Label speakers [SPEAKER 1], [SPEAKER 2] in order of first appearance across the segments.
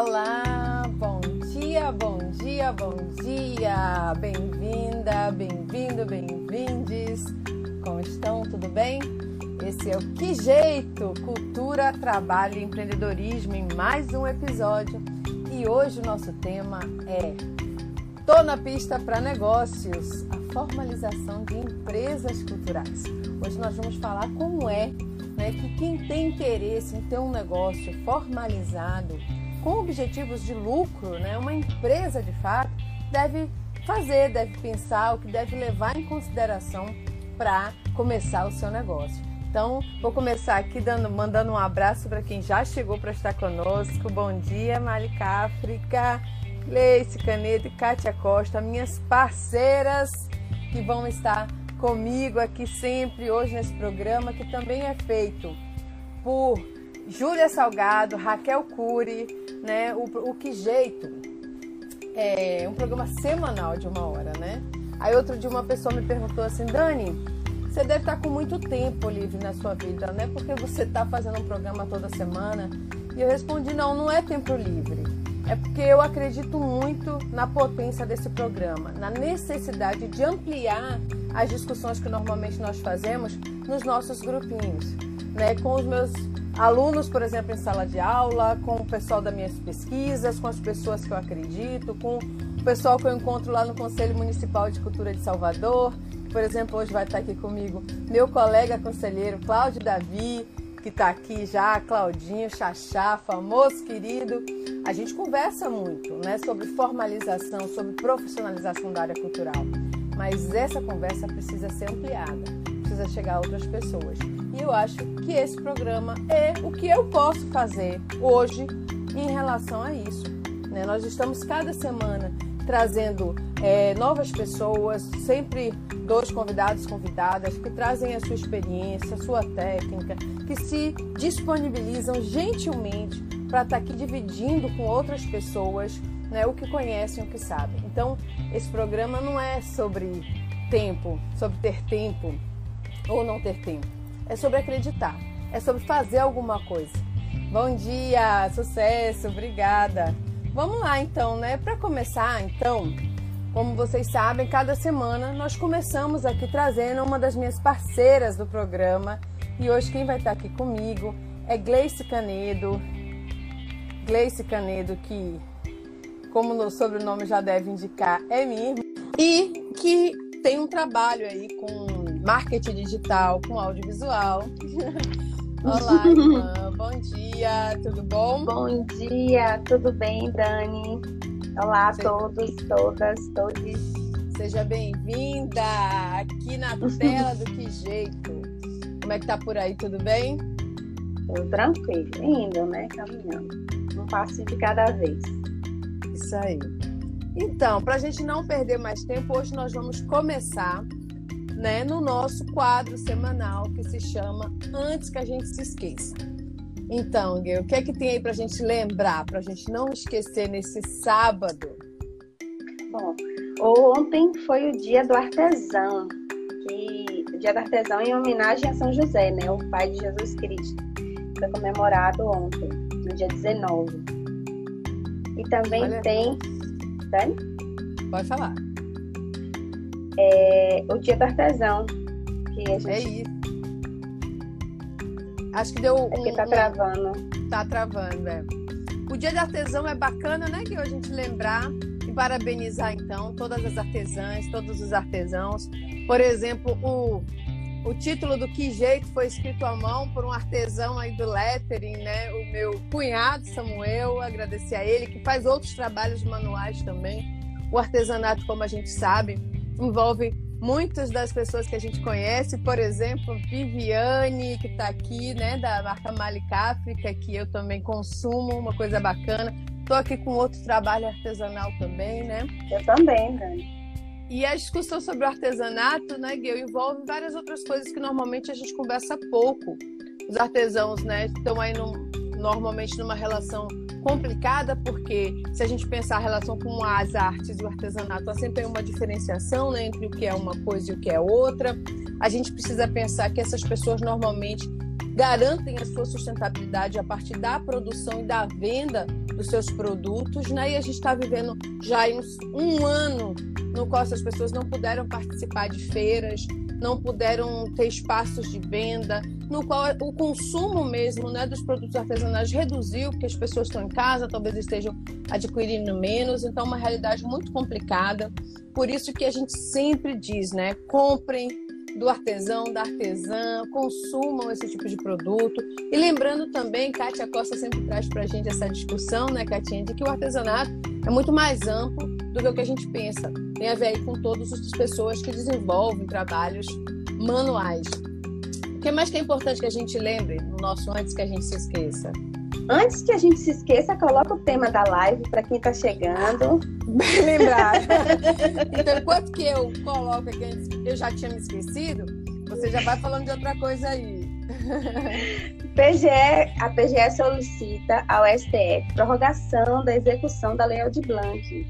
[SPEAKER 1] Olá, bom dia, bom dia, bom dia. Bem-vinda, bem-vindo, bem-vindes. Como estão? Tudo bem? Esse é o Que Jeito? Cultura, Trabalho e Empreendedorismo em mais um episódio. E hoje o nosso tema é Tô na pista para negócios, a formalização de empresas culturais. Hoje nós vamos falar como é né, que quem tem interesse em ter um negócio formalizado com objetivos de lucro, né, uma empresa de fato, deve fazer, deve pensar, o que deve levar em consideração para começar o seu negócio. Então, vou começar aqui dando, mandando um abraço para quem já chegou para estar conosco. Bom dia, Malika África, Gleice Canedo e Kátia Costa, minhas parceiras que vão estar comigo aqui sempre hoje nesse programa, que também é feito por Júlia Salgado, Raquel Cury, né? O, o Que Jeito. É um programa semanal de uma hora, né? Aí outro dia uma pessoa me perguntou assim, Dani, você deve estar com muito tempo livre na sua vida, né? Porque você está fazendo um programa toda semana. E eu respondi, não, não é tempo livre. É porque eu acredito muito na potência desse programa, na necessidade de ampliar as discussões que normalmente nós fazemos nos nossos grupinhos, né? Com os meus alunos, por exemplo, em sala de aula, com o pessoal das minhas pesquisas, com as pessoas que eu acredito, com o pessoal que eu encontro lá no Conselho Municipal de Cultura de Salvador. Por exemplo, hoje vai estar aqui comigo meu colega conselheiro Cláudio Davi, que está aqui já, Claudinho, Xaxá, famoso querido. A gente conversa muito né, sobre formalização, sobre profissionalização da área cultural. Mas essa conversa precisa ser ampliada, precisa chegar a outras pessoas. E eu acho que esse programa é o que eu posso fazer hoje em relação a isso. Né? Nós estamos cada semana trazendo é, novas pessoas, sempre dois convidados, convidadas, que trazem a sua experiência, a sua técnica, que se disponibilizam gentilmente para estar tá aqui dividindo com outras pessoas né, o que conhecem, o que sabem. Então, esse programa não é sobre tempo, sobre ter tempo ou não ter tempo é sobre acreditar, é sobre fazer alguma coisa. Bom dia, sucesso, obrigada. Vamos lá então, né? Para começar, então, como vocês sabem, cada semana nós começamos aqui trazendo uma das minhas parceiras do programa. E hoje quem vai estar aqui comigo é Gleice Canedo. Gleice Canedo, que, como o sobrenome já deve indicar, é minha irmã. E que tem um trabalho aí com marketing digital com audiovisual. Olá, irmã. Bom dia, tudo bom?
[SPEAKER 2] Bom dia, tudo bem, Dani? Olá a todos, todas, todos.
[SPEAKER 1] Seja bem-vinda aqui na tela do Que Jeito. Como é que tá por aí, tudo bem?
[SPEAKER 2] Tudo tranquilo, indo, né? Caminhando. Um passo de cada vez.
[SPEAKER 1] Isso aí. Então, para a gente não perder mais tempo, hoje nós vamos começar né, no nosso quadro semanal que se chama Antes que a gente se esqueça. Então, Gui, o que é que tem aí para a gente lembrar, para a gente não esquecer nesse sábado?
[SPEAKER 2] Bom, ontem foi o dia do artesão, que o dia do artesão em homenagem a São José, né, o pai de Jesus Cristo. Foi comemorado ontem, no dia 19. E também Olha. tem. Dani?
[SPEAKER 1] Pode falar
[SPEAKER 2] é, o dia do artesão. Que a
[SPEAKER 1] gente... É isso. Acho que deu.
[SPEAKER 2] É um, tá travando.
[SPEAKER 1] Tá travando, é. O dia do artesão é bacana, né? Que a gente lembrar e parabenizar, então, todas as artesãs, todos os artesãos. Por exemplo, o, o título do Que Jeito foi escrito à mão por um artesão aí do lettering, né? O meu cunhado Samuel, agradecer a ele, que faz outros trabalhos manuais também. O artesanato, como a gente sabe, envolve muitas das pessoas que a gente conhece, por exemplo, Viviane, que está aqui, né, da marca Malik África, que eu também consumo, uma coisa bacana. Estou aqui com outro trabalho artesanal também, né?
[SPEAKER 2] Eu também, Dani.
[SPEAKER 1] E a discussão sobre o artesanato, né, Gil, envolve várias outras coisas que normalmente a gente conversa pouco. Os artesãos, né, estão aí no, normalmente numa relação complicada, porque se a gente pensar a relação com as artes e o artesanato, há sempre uma diferenciação né, entre o que é uma coisa e o que é outra. A gente precisa pensar que essas pessoas normalmente garantem a sua sustentabilidade a partir da produção e da venda dos seus produtos, né? E a gente está vivendo já um ano no qual essas pessoas não puderam participar de feiras, não puderam ter espaços de venda, no qual o consumo mesmo né, dos produtos artesanais reduziu, porque as pessoas estão em casa, talvez estejam adquirindo menos, então é uma realidade muito complicada. Por isso que a gente sempre diz, né? Comprem do artesão, da artesã, consumam esse tipo de produto. E lembrando também, Kátia Costa sempre traz para a gente essa discussão, né, Katinha, de que o artesanato é muito mais amplo do que o que a gente pensa. Tem a ver aí com todas as pessoas que desenvolvem trabalhos manuais. O que mais que é importante que a gente lembre no nosso antes que a gente se esqueça?
[SPEAKER 2] Antes que a gente se esqueça, coloca o tema da live para quem está chegando.
[SPEAKER 1] Bem lembrado. então, enquanto que eu coloco aqui eu já tinha me esquecido, você já vai falando de outra coisa aí.
[SPEAKER 2] PGE, a PGE solicita ao STF prorrogação da execução da Lei de Blanc.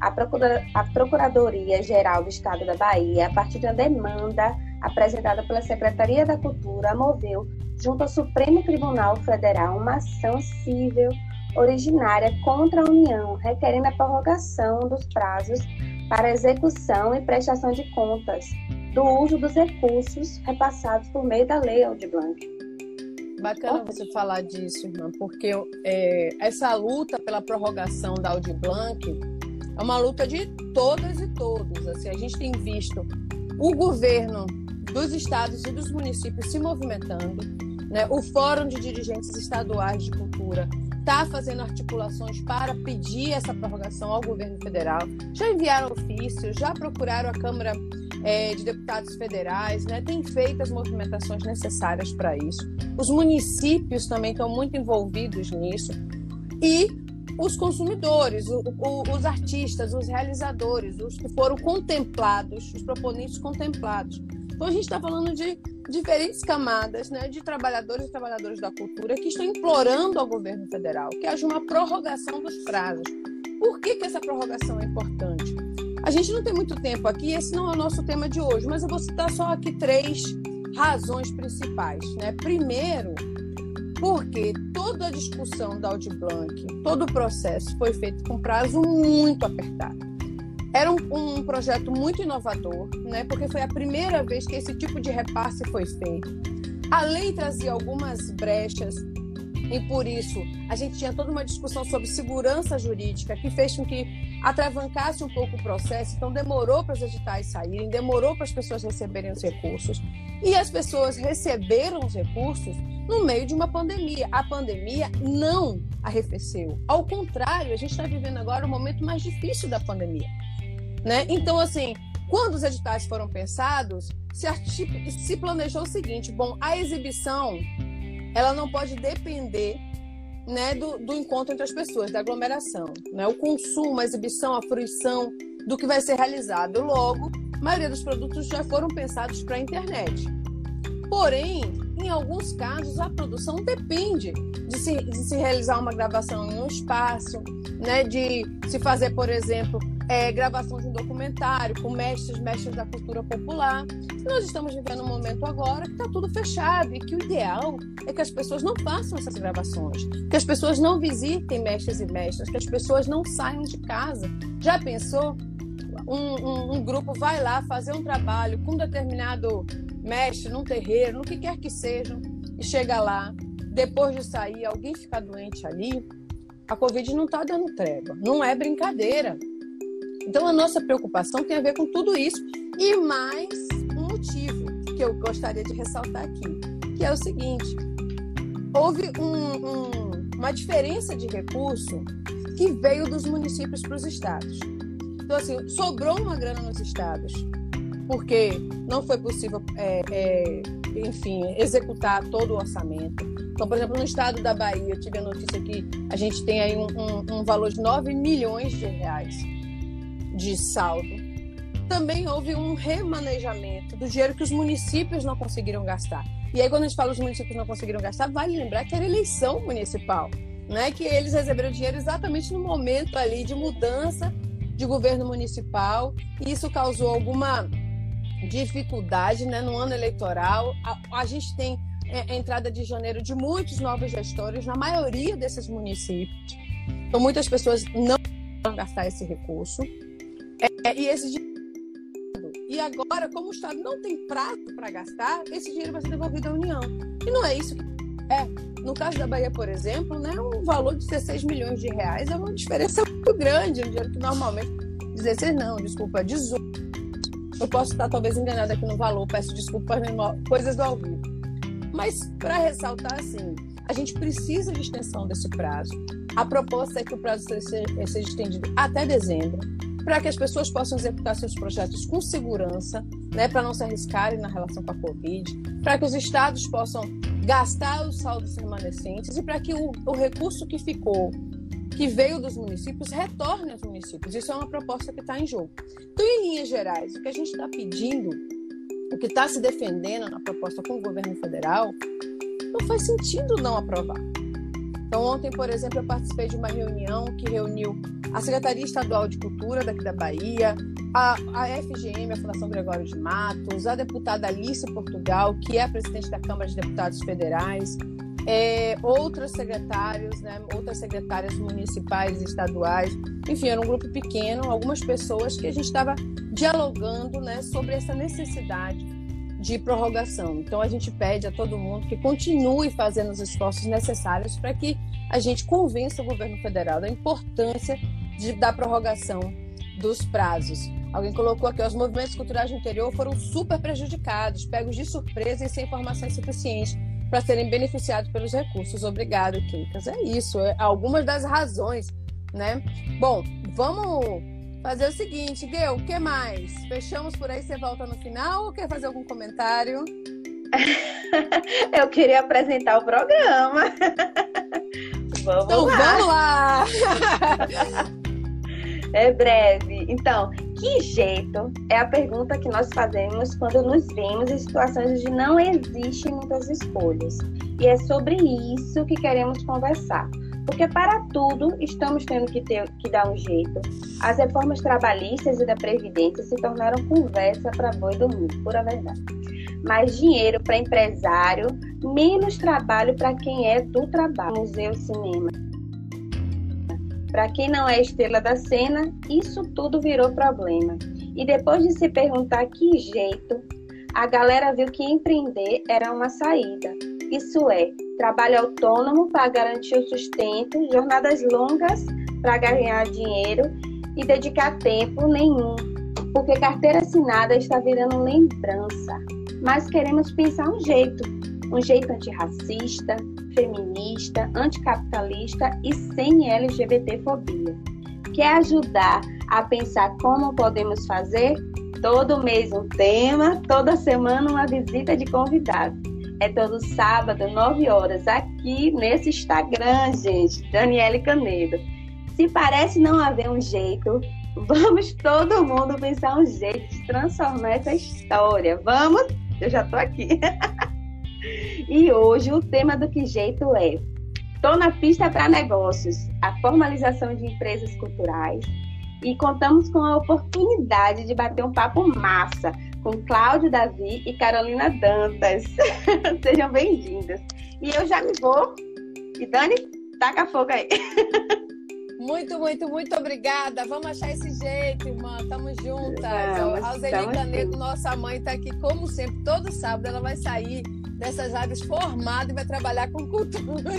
[SPEAKER 2] A, Procura, a Procuradoria-Geral do Estado da Bahia, a partir da demanda apresentada pela Secretaria da Cultura, moveu junto ao Supremo Tribunal Federal uma ação civil originária contra a União, requerendo a prorrogação dos prazos para execução e prestação de contas do uso dos recursos repassados por meio da Lei Aldir Blanc.
[SPEAKER 1] Bacana você falar disso, irmã, porque é, essa luta pela prorrogação da Aldir Blanc é uma luta de todas e todos. Assim, a gente tem visto o governo dos estados e dos municípios se movimentando, né? O Fórum de Dirigentes Estaduais de Cultura está fazendo articulações para pedir essa prorrogação ao governo federal. Já enviaram ofícios, já procuraram a Câmara é, de Deputados Federais, né? tem feito as movimentações necessárias para isso. Os municípios também estão muito envolvidos nisso. E os consumidores, o, o, os artistas, os realizadores, os que foram contemplados, os proponentes contemplados. Então a gente está falando de diferentes camadas né, de trabalhadores e trabalhadoras da cultura que estão implorando ao governo federal que haja uma prorrogação dos prazos. Por que, que essa prorrogação é importante? A gente não tem muito tempo aqui, esse não é o nosso tema de hoje, mas eu vou citar só aqui três razões principais. Né? Primeiro, porque toda a discussão da Audi Blanc, todo o processo foi feito com prazo muito apertado. Era um, um, projeto muito inovador, né? porque foi a primeira vez que esse tipo de repasse foi feito. A lei trazia algumas brechas e por isso a gente tinha toda uma discussão sobre segurança jurídica que fez com que atravancasse um pouco o processo. Então demorou para os editais saírem, demorou para as pessoas receberem os recursos. E as pessoas receberam os recursos no meio de uma pandemia. A pandemia não arrefeceu. Ao contrário, a gente está vivendo agora o momento mais difícil da pandemia. Né? Então, assim, quando os editais foram pensados, se, se planejou o seguinte: bom, a exibição ela não pode depender né, do, do, encontro entre as pessoas, da aglomeração. Né? O consumo, a exibição, a fruição do que vai ser realizado. Logo, a maioria dos produtos já foram pensados para a internet. Porém, em alguns casos, a produção depende de se, de se realizar uma gravação em um espaço, né, de se fazer, por exemplo, é, gravação de um documentário com mestres, mestres da cultura popular. Nós estamos vivendo um momento agora que está tudo fechado e que o ideal é que as pessoas não façam essas gravações, que as pessoas não visitem mestres e mestras, que as pessoas não saiam de casa. Já pensou? Um, um, um grupo vai lá fazer um trabalho com um determinado mestre num terreiro, no que quer que seja, e chega lá, depois de sair, alguém fica doente ali, a Covid não está dando trégua, não é brincadeira. Então, a nossa preocupação tem a ver com tudo isso. E mais um motivo que eu gostaria de ressaltar aqui, que é o seguinte: houve um, um, uma diferença de recurso que veio dos municípios para os estados. Então, assim, sobrou uma grana nos estados, porque não foi possível, é, é, enfim, executar todo o orçamento. Então, por exemplo, no estado da Bahia, eu tive a notícia que a gente tem aí um, um, um valor de 9 milhões de reais de saldo, também houve um remanejamento do dinheiro que os municípios não conseguiram gastar. E aí, quando a gente fala os municípios não conseguiram gastar, vale lembrar que era eleição municipal, né? que eles receberam dinheiro exatamente no momento ali de mudança de governo municipal, e isso causou alguma dificuldade né? no ano eleitoral. A, a gente tem a entrada de janeiro de muitos novos gestores na maioria desses municípios. Então, muitas pessoas não vão gastar esse recurso. É, e esse e agora, como o Estado não tem prazo para gastar, esse dinheiro vai ser devolvido à União. E não é isso que é. No caso da Bahia, por exemplo, né, um valor de 16 milhões de reais é uma diferença muito grande. Um dinheiro que normalmente. 16 não, desculpa, 18. Eu posso estar talvez enganada aqui no valor, peço desculpas, coisas do ao vivo. Mas, para ressaltar, assim, a gente precisa de extensão desse prazo. A proposta é que o prazo seja, seja estendido até dezembro para que as pessoas possam executar seus projetos com segurança, né, para não se arriscarem na relação com a Covid, para que os estados possam gastar os saldos remanescentes e para que o, o recurso que ficou, que veio dos municípios, retorne aos municípios. Isso é uma proposta que está em jogo. Então, em linhas gerais, o que a gente está pedindo, o que está se defendendo na proposta com o governo federal, não faz sentido não aprovar. Então, ontem, por exemplo, eu participei de uma reunião que reuniu a Secretaria Estadual de Cultura daqui da Bahia, a, a FGM, a Fundação Gregório de Matos, a deputada Alice Portugal, que é a presidente da Câmara de Deputados Federais, é, outros secretários, né, outras secretárias municipais e estaduais. Enfim, era um grupo pequeno, algumas pessoas que a gente estava dialogando né, sobre essa necessidade de prorrogação. Então, a gente pede a todo mundo que continue fazendo os esforços necessários para que a gente convença o governo federal da importância de, da prorrogação dos prazos. Alguém colocou aqui, os movimentos culturais do interior foram super prejudicados, pegos de surpresa e sem informação suficiente para serem beneficiados pelos recursos. Obrigado, Kinkas. É isso, é algumas das razões, né? Bom, vamos fazer o seguinte, Gil, o que mais? Fechamos por aí, você volta no final ou quer fazer algum comentário?
[SPEAKER 2] Eu queria apresentar o programa.
[SPEAKER 1] Vamos então, lá. vamos lá!
[SPEAKER 2] é breve. Então, que jeito é a pergunta que nós fazemos quando nos vemos em situações onde não existem muitas escolhas. E é sobre isso que queremos conversar. Porque para tudo estamos tendo que, ter, que dar um jeito. As reformas trabalhistas e da Previdência se tornaram conversa para boi dormir, pura verdade. Mais dinheiro para empresário, menos trabalho para quem é do trabalho. Museu, cinema. Para quem não é estrela da cena, isso tudo virou problema. E depois de se perguntar que jeito, a galera viu que empreender era uma saída. Isso é, trabalho autônomo para garantir o sustento, jornadas longas para ganhar dinheiro e dedicar tempo nenhum, porque carteira assinada está virando lembrança. Mas queremos pensar um jeito, um jeito antirracista, feminista, anticapitalista e sem LGBTfobia. Quer ajudar a pensar como podemos fazer? Todo mês um tema, toda semana uma visita de convidado. É todo sábado, 9 horas, aqui nesse Instagram, gente, Daniele Canedo. Se parece não haver um jeito, vamos todo mundo pensar um jeito de transformar essa história. Vamos? Eu já tô aqui. e hoje o tema do que jeito é Tô na pista para negócios, a formalização de empresas culturais. E contamos com a oportunidade de bater um papo massa com Cláudio Davi e Carolina Dantas. Sejam bem-vindas. E eu já me vou. E Dani, taca fogo aí.
[SPEAKER 1] Muito, muito, muito obrigada. Vamos achar esse jeito, irmã. Tamo juntas. Vamos, a Alzeli Canedo, nossa mãe, tá aqui como sempre. Todo sábado ela vai sair dessas áreas formada e vai trabalhar com cultura.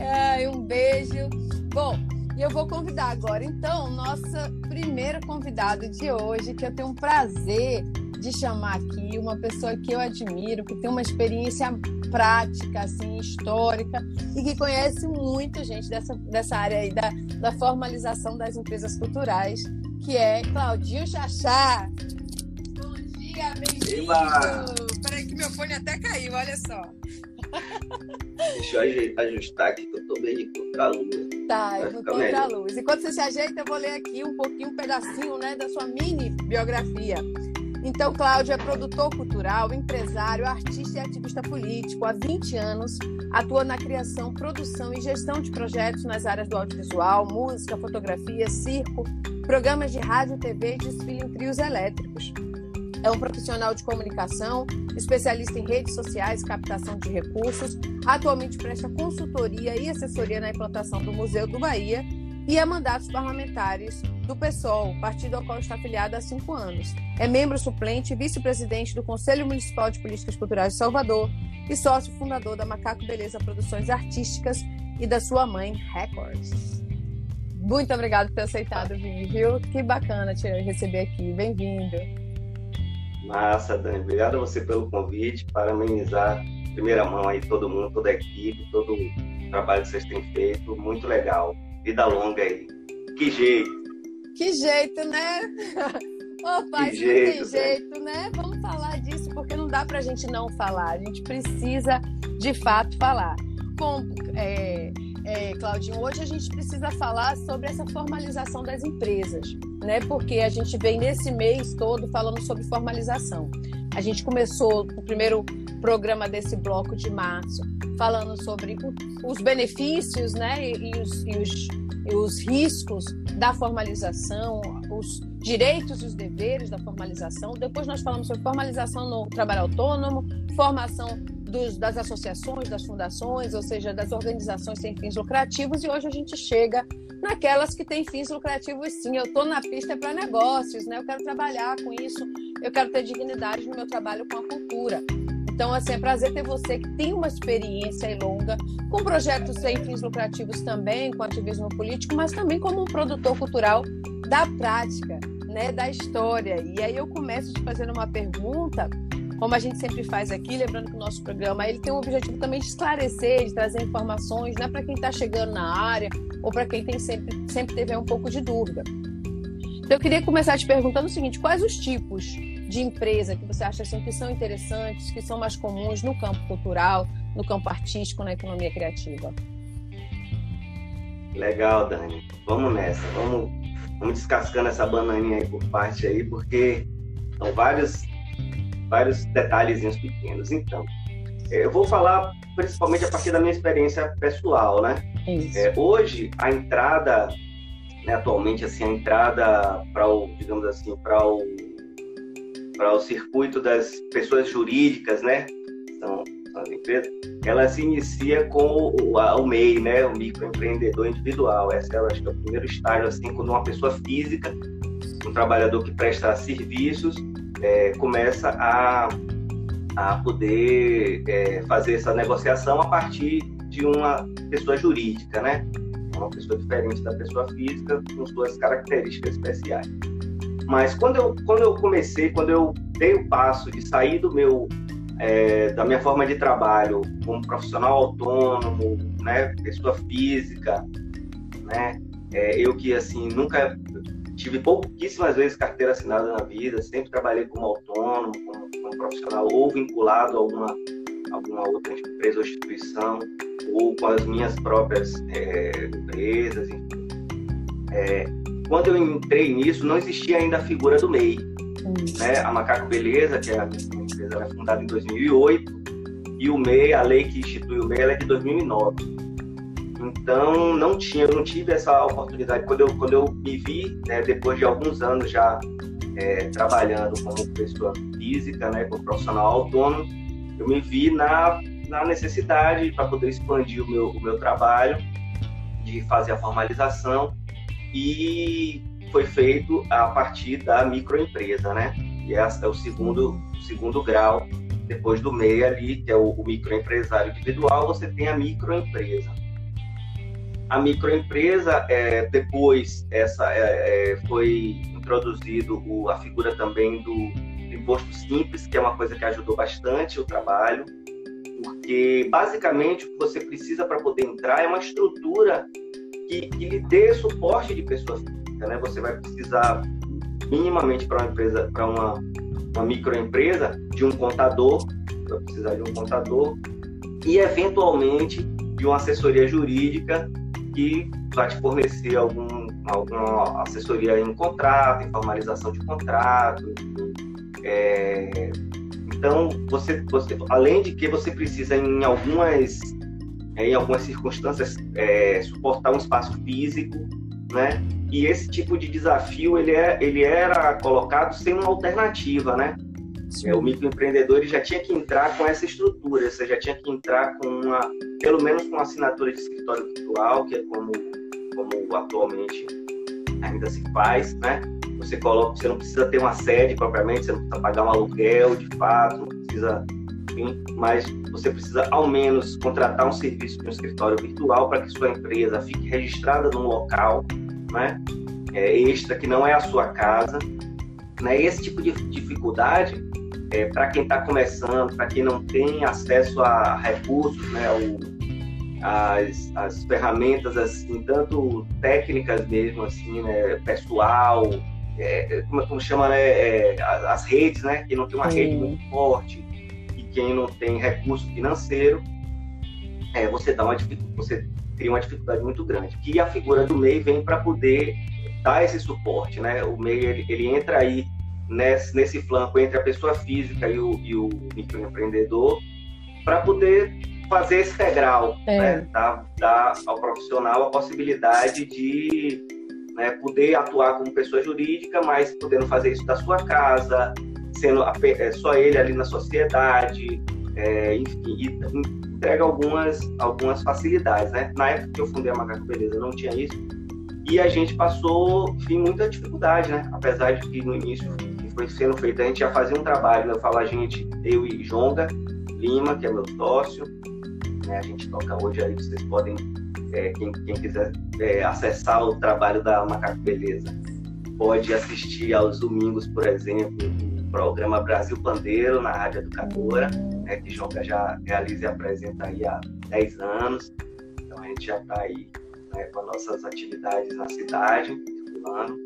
[SPEAKER 1] é, um beijo. Bom, e eu vou convidar agora, então, nossa primeira convidada de hoje, que eu tenho um prazer de chamar aqui, uma pessoa que eu admiro, que tem uma experiência prática, assim, histórica, e que conhece muito gente dessa, dessa área aí da, da formalização das empresas culturais, que é Claudinho Chachá. Bom dia, bem-vindo! Peraí que meu fone até caiu, olha só.
[SPEAKER 3] Deixa eu ajustar aqui que eu tô bem de contra-luz.
[SPEAKER 1] Tá, eu vou contra-luz. Enquanto você se ajeita, eu vou ler aqui um pouquinho, um pedacinho né, da sua mini biografia. Então, Cláudio é produtor cultural, empresário, artista e ativista político. Há 20 anos atua na criação, produção e gestão de projetos nas áreas do audiovisual, música, fotografia, circo, programas de rádio, TV e desfile em trios elétricos. É um profissional de comunicação, especialista em redes sociais, captação de recursos. Atualmente presta consultoria e assessoria na implantação do Museu do Bahia e a mandatos parlamentares do PSOL, partido ao qual está afiliado há cinco anos. É membro suplente e vice-presidente do Conselho Municipal de Políticas Culturais de Salvador e sócio fundador da Macaco Beleza Produções Artísticas e da sua mãe Records. Muito obrigado por ter aceitado vir, viu? Que bacana te receber aqui. Bem-vindo.
[SPEAKER 3] Massa, Dani. Obrigado a você pelo convite, para amenizar em primeira mão aí todo mundo, toda a equipe, todo o trabalho que vocês têm feito. Muito legal. Vida longa aí. Que jeito.
[SPEAKER 1] Que jeito, né? Ô, pai, que jeito, tem jeito, né? Vamos falar disso, porque não dá pra gente não falar. A gente precisa, de fato, falar. Bom, é, é, Claudinho, hoje a gente precisa falar sobre essa formalização das empresas, né? Porque a gente vem nesse mês todo falando sobre formalização. A gente começou o primeiro programa desse bloco de março falando sobre os benefícios, né? E, e, os, e, os, e os riscos da formalização, os direitos e os deveres da formalização. Depois nós falamos sobre formalização no trabalho autônomo, formação dos, das associações, das fundações, ou seja, das organizações sem fins lucrativos, e hoje a gente chega naquelas que têm fins lucrativos sim. Eu estou na pista para negócios, né? Eu quero trabalhar com isso, eu quero ter dignidade no meu trabalho com a cultura. Então, assim, é prazer ter você que tem uma experiência longa com projetos sem fins lucrativos também, com ativismo político, mas também como um produtor cultural da prática, né, da história. E aí eu começo te fazendo uma pergunta como a gente sempre faz aqui, lembrando que o nosso programa ele tem o objetivo também de esclarecer, de trazer informações, não é para quem está chegando na área ou para quem tem sempre, sempre teve um pouco de dúvida. Então, eu queria começar te perguntando o seguinte: quais os tipos de empresa que você acha assim, que são interessantes, que são mais comuns no campo cultural, no campo artístico, na economia criativa?
[SPEAKER 3] Legal, Dani. Vamos nessa. Vamos, vamos descascando essa bananinha aí por parte aí, porque são vários vários detalhezinhos pequenos. Então, é, eu vou falar principalmente a partir da minha experiência pessoal, né? É, hoje, a entrada, né, atualmente, assim, a entrada para o, digamos assim, para o, para o circuito das pessoas jurídicas, né? São, são as empresas, ela se inicia com o, o MEI, né? O microempreendedor individual. Esse é, acho que é o primeiro estágio, assim, quando uma pessoa física, um trabalhador que presta serviços, é, começa a, a poder é, fazer essa negociação a partir de uma pessoa jurídica, né? Uma pessoa diferente da pessoa física, com suas características especiais. Mas quando eu, quando eu comecei, quando eu dei o passo de sair do meu é, da minha forma de trabalho como profissional autônomo, né, pessoa física, né, é, eu que assim nunca tive pouquíssimas vezes carteira assinada na vida, sempre trabalhei como autônomo, como, como profissional ou vinculado a alguma, alguma outra empresa ou instituição, ou com as minhas próprias é, empresas, enfim. É, quando eu entrei nisso, não existia ainda a figura do MEI. Né? A Macaco Beleza, que é a empresa, é fundada em 2008, e o MEI, a lei que institui o MEI, é de 2009. Então, não tinha, eu não tive essa oportunidade. Quando eu, quando eu me vi, né, depois de alguns anos já é, trabalhando como pessoa física, né, como profissional autônomo, eu me vi na, na necessidade para poder expandir o meu, o meu trabalho, de fazer a formalização, e foi feito a partir da microempresa, né? E esse é o segundo, segundo grau, depois do MEI ali, que é o, o microempresário individual, você tem a microempresa a microempresa, é, depois essa é, é, foi introduzido o, a figura também do, imposto simples, que é uma coisa que ajudou bastante o trabalho, porque basicamente o que você precisa para poder entrar é uma estrutura que, que lhe dê suporte de pessoas né? Você vai precisar minimamente para uma empresa, para uma, uma microempresa, de um contador, vai precisar de um contador e eventualmente de uma assessoria jurídica que vai te fornecer algum, alguma assessoria em contrato, em formalização de contrato. É, então, você, você, além de que você precisa, em algumas, em algumas circunstâncias, é, suportar um espaço físico, né? E esse tipo de desafio ele, é, ele era colocado sem uma alternativa, né? É, o microempreendedor já tinha que entrar com essa estrutura, você já tinha que entrar com uma, pelo menos com uma assinatura de escritório virtual, que é como, como atualmente ainda se faz, né? Você coloca, você não precisa ter uma sede propriamente, você não precisa pagar um aluguel de fato, não precisa, enfim, mas você precisa ao menos contratar um serviço de um escritório virtual para que sua empresa fique registrada num local, né? É, extra que não é a sua casa, né? Esse tipo de dificuldade é, para quem está começando, para quem não tem acesso a recursos, né, o, as, as ferramentas assim, tanto técnicas mesmo, assim, né, pessoal, é, como, como chama, né, é, as, as, redes, né, quem não tem uma Sim. rede muito forte quem não tem recurso financeiro, é, você dá uma você cria uma dificuldade muito grande. Que a figura do MEI vem para poder dar esse suporte, né? O MEI ele, ele entra aí nesse, nesse flanco entre a pessoa física e o, e o microempreendedor para poder fazer esse degrau, é. né? dar, dar ao profissional a possibilidade de né, poder atuar como pessoa jurídica, mas podendo fazer isso da sua casa, sendo é, só ele ali na sociedade, é, enfim, e entrega algumas, algumas facilidades. Né? Na época que eu fundei a Macaco Beleza não tinha isso, e a gente passou, enfim, muita dificuldade, né? apesar de que no início foi sendo feito. A gente já fazia um trabalho, eu falo a gente, eu e Jonga Lima, que é meu sócio, né, a gente toca hoje aí, vocês podem, é, quem, quem, quiser é, acessar o trabalho da Macaco Beleza, pode assistir aos domingos, por exemplo, programa Brasil Pandeiro na Rádio Educadora, né, que Jonga já realiza e apresenta aí há 10 anos. Então a gente já está aí né, com nossas atividades na cidade, circulando.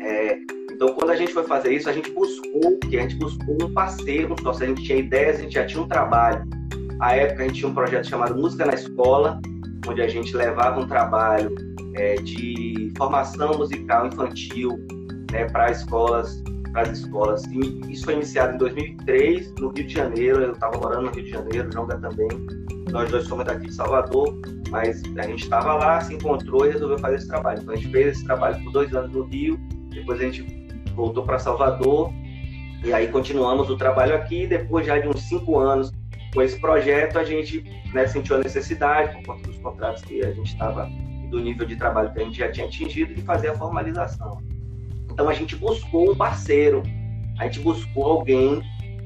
[SPEAKER 3] É, então, quando a gente foi fazer isso, a gente buscou, que a gente buscou um parceiro, um sócio. A gente tinha ideias, a gente já tinha um trabalho. À época, a gente tinha um projeto chamado Música na Escola, onde a gente levava um trabalho é, de formação musical infantil né, para escolas, para as escolas. E isso foi iniciado em 2003 no Rio de Janeiro. Eu estava morando no Rio de Janeiro, Jonga também. Nós dois somos daqui de Salvador, mas a gente estava lá, se encontrou e resolveu fazer esse trabalho. Então a gente fez esse trabalho por dois anos no Rio. Depois a gente voltou para Salvador e aí continuamos o trabalho aqui. Depois já de uns cinco anos com esse projeto, a gente né, sentiu a necessidade, por conta dos contratos que a gente estava do nível de trabalho que a gente já tinha atingido, de fazer a formalização. Então a gente buscou um parceiro, a gente buscou alguém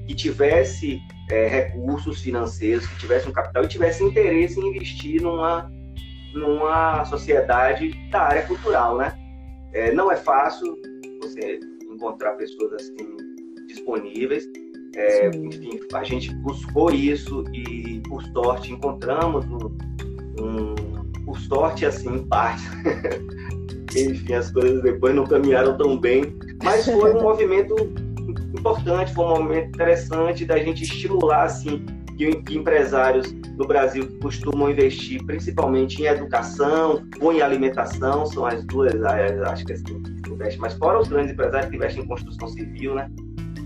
[SPEAKER 3] que tivesse é, recursos financeiros, que tivesse um capital e tivesse interesse em investir numa, numa sociedade da área cultural, né? É, não é fácil você encontrar pessoas assim disponíveis. É, enfim, a gente buscou isso e, por sorte, encontramos um, um por sorte, assim, em parte. enfim, as coisas depois não caminharam tão bem, mas foi um movimento importante, foi um movimento interessante da gente estimular, assim, que, que empresários no Brasil costumam investir principalmente em educação ou em alimentação, são as duas áreas, acho que assim, investe, mas fora os grandes empresários que investem em construção civil, né?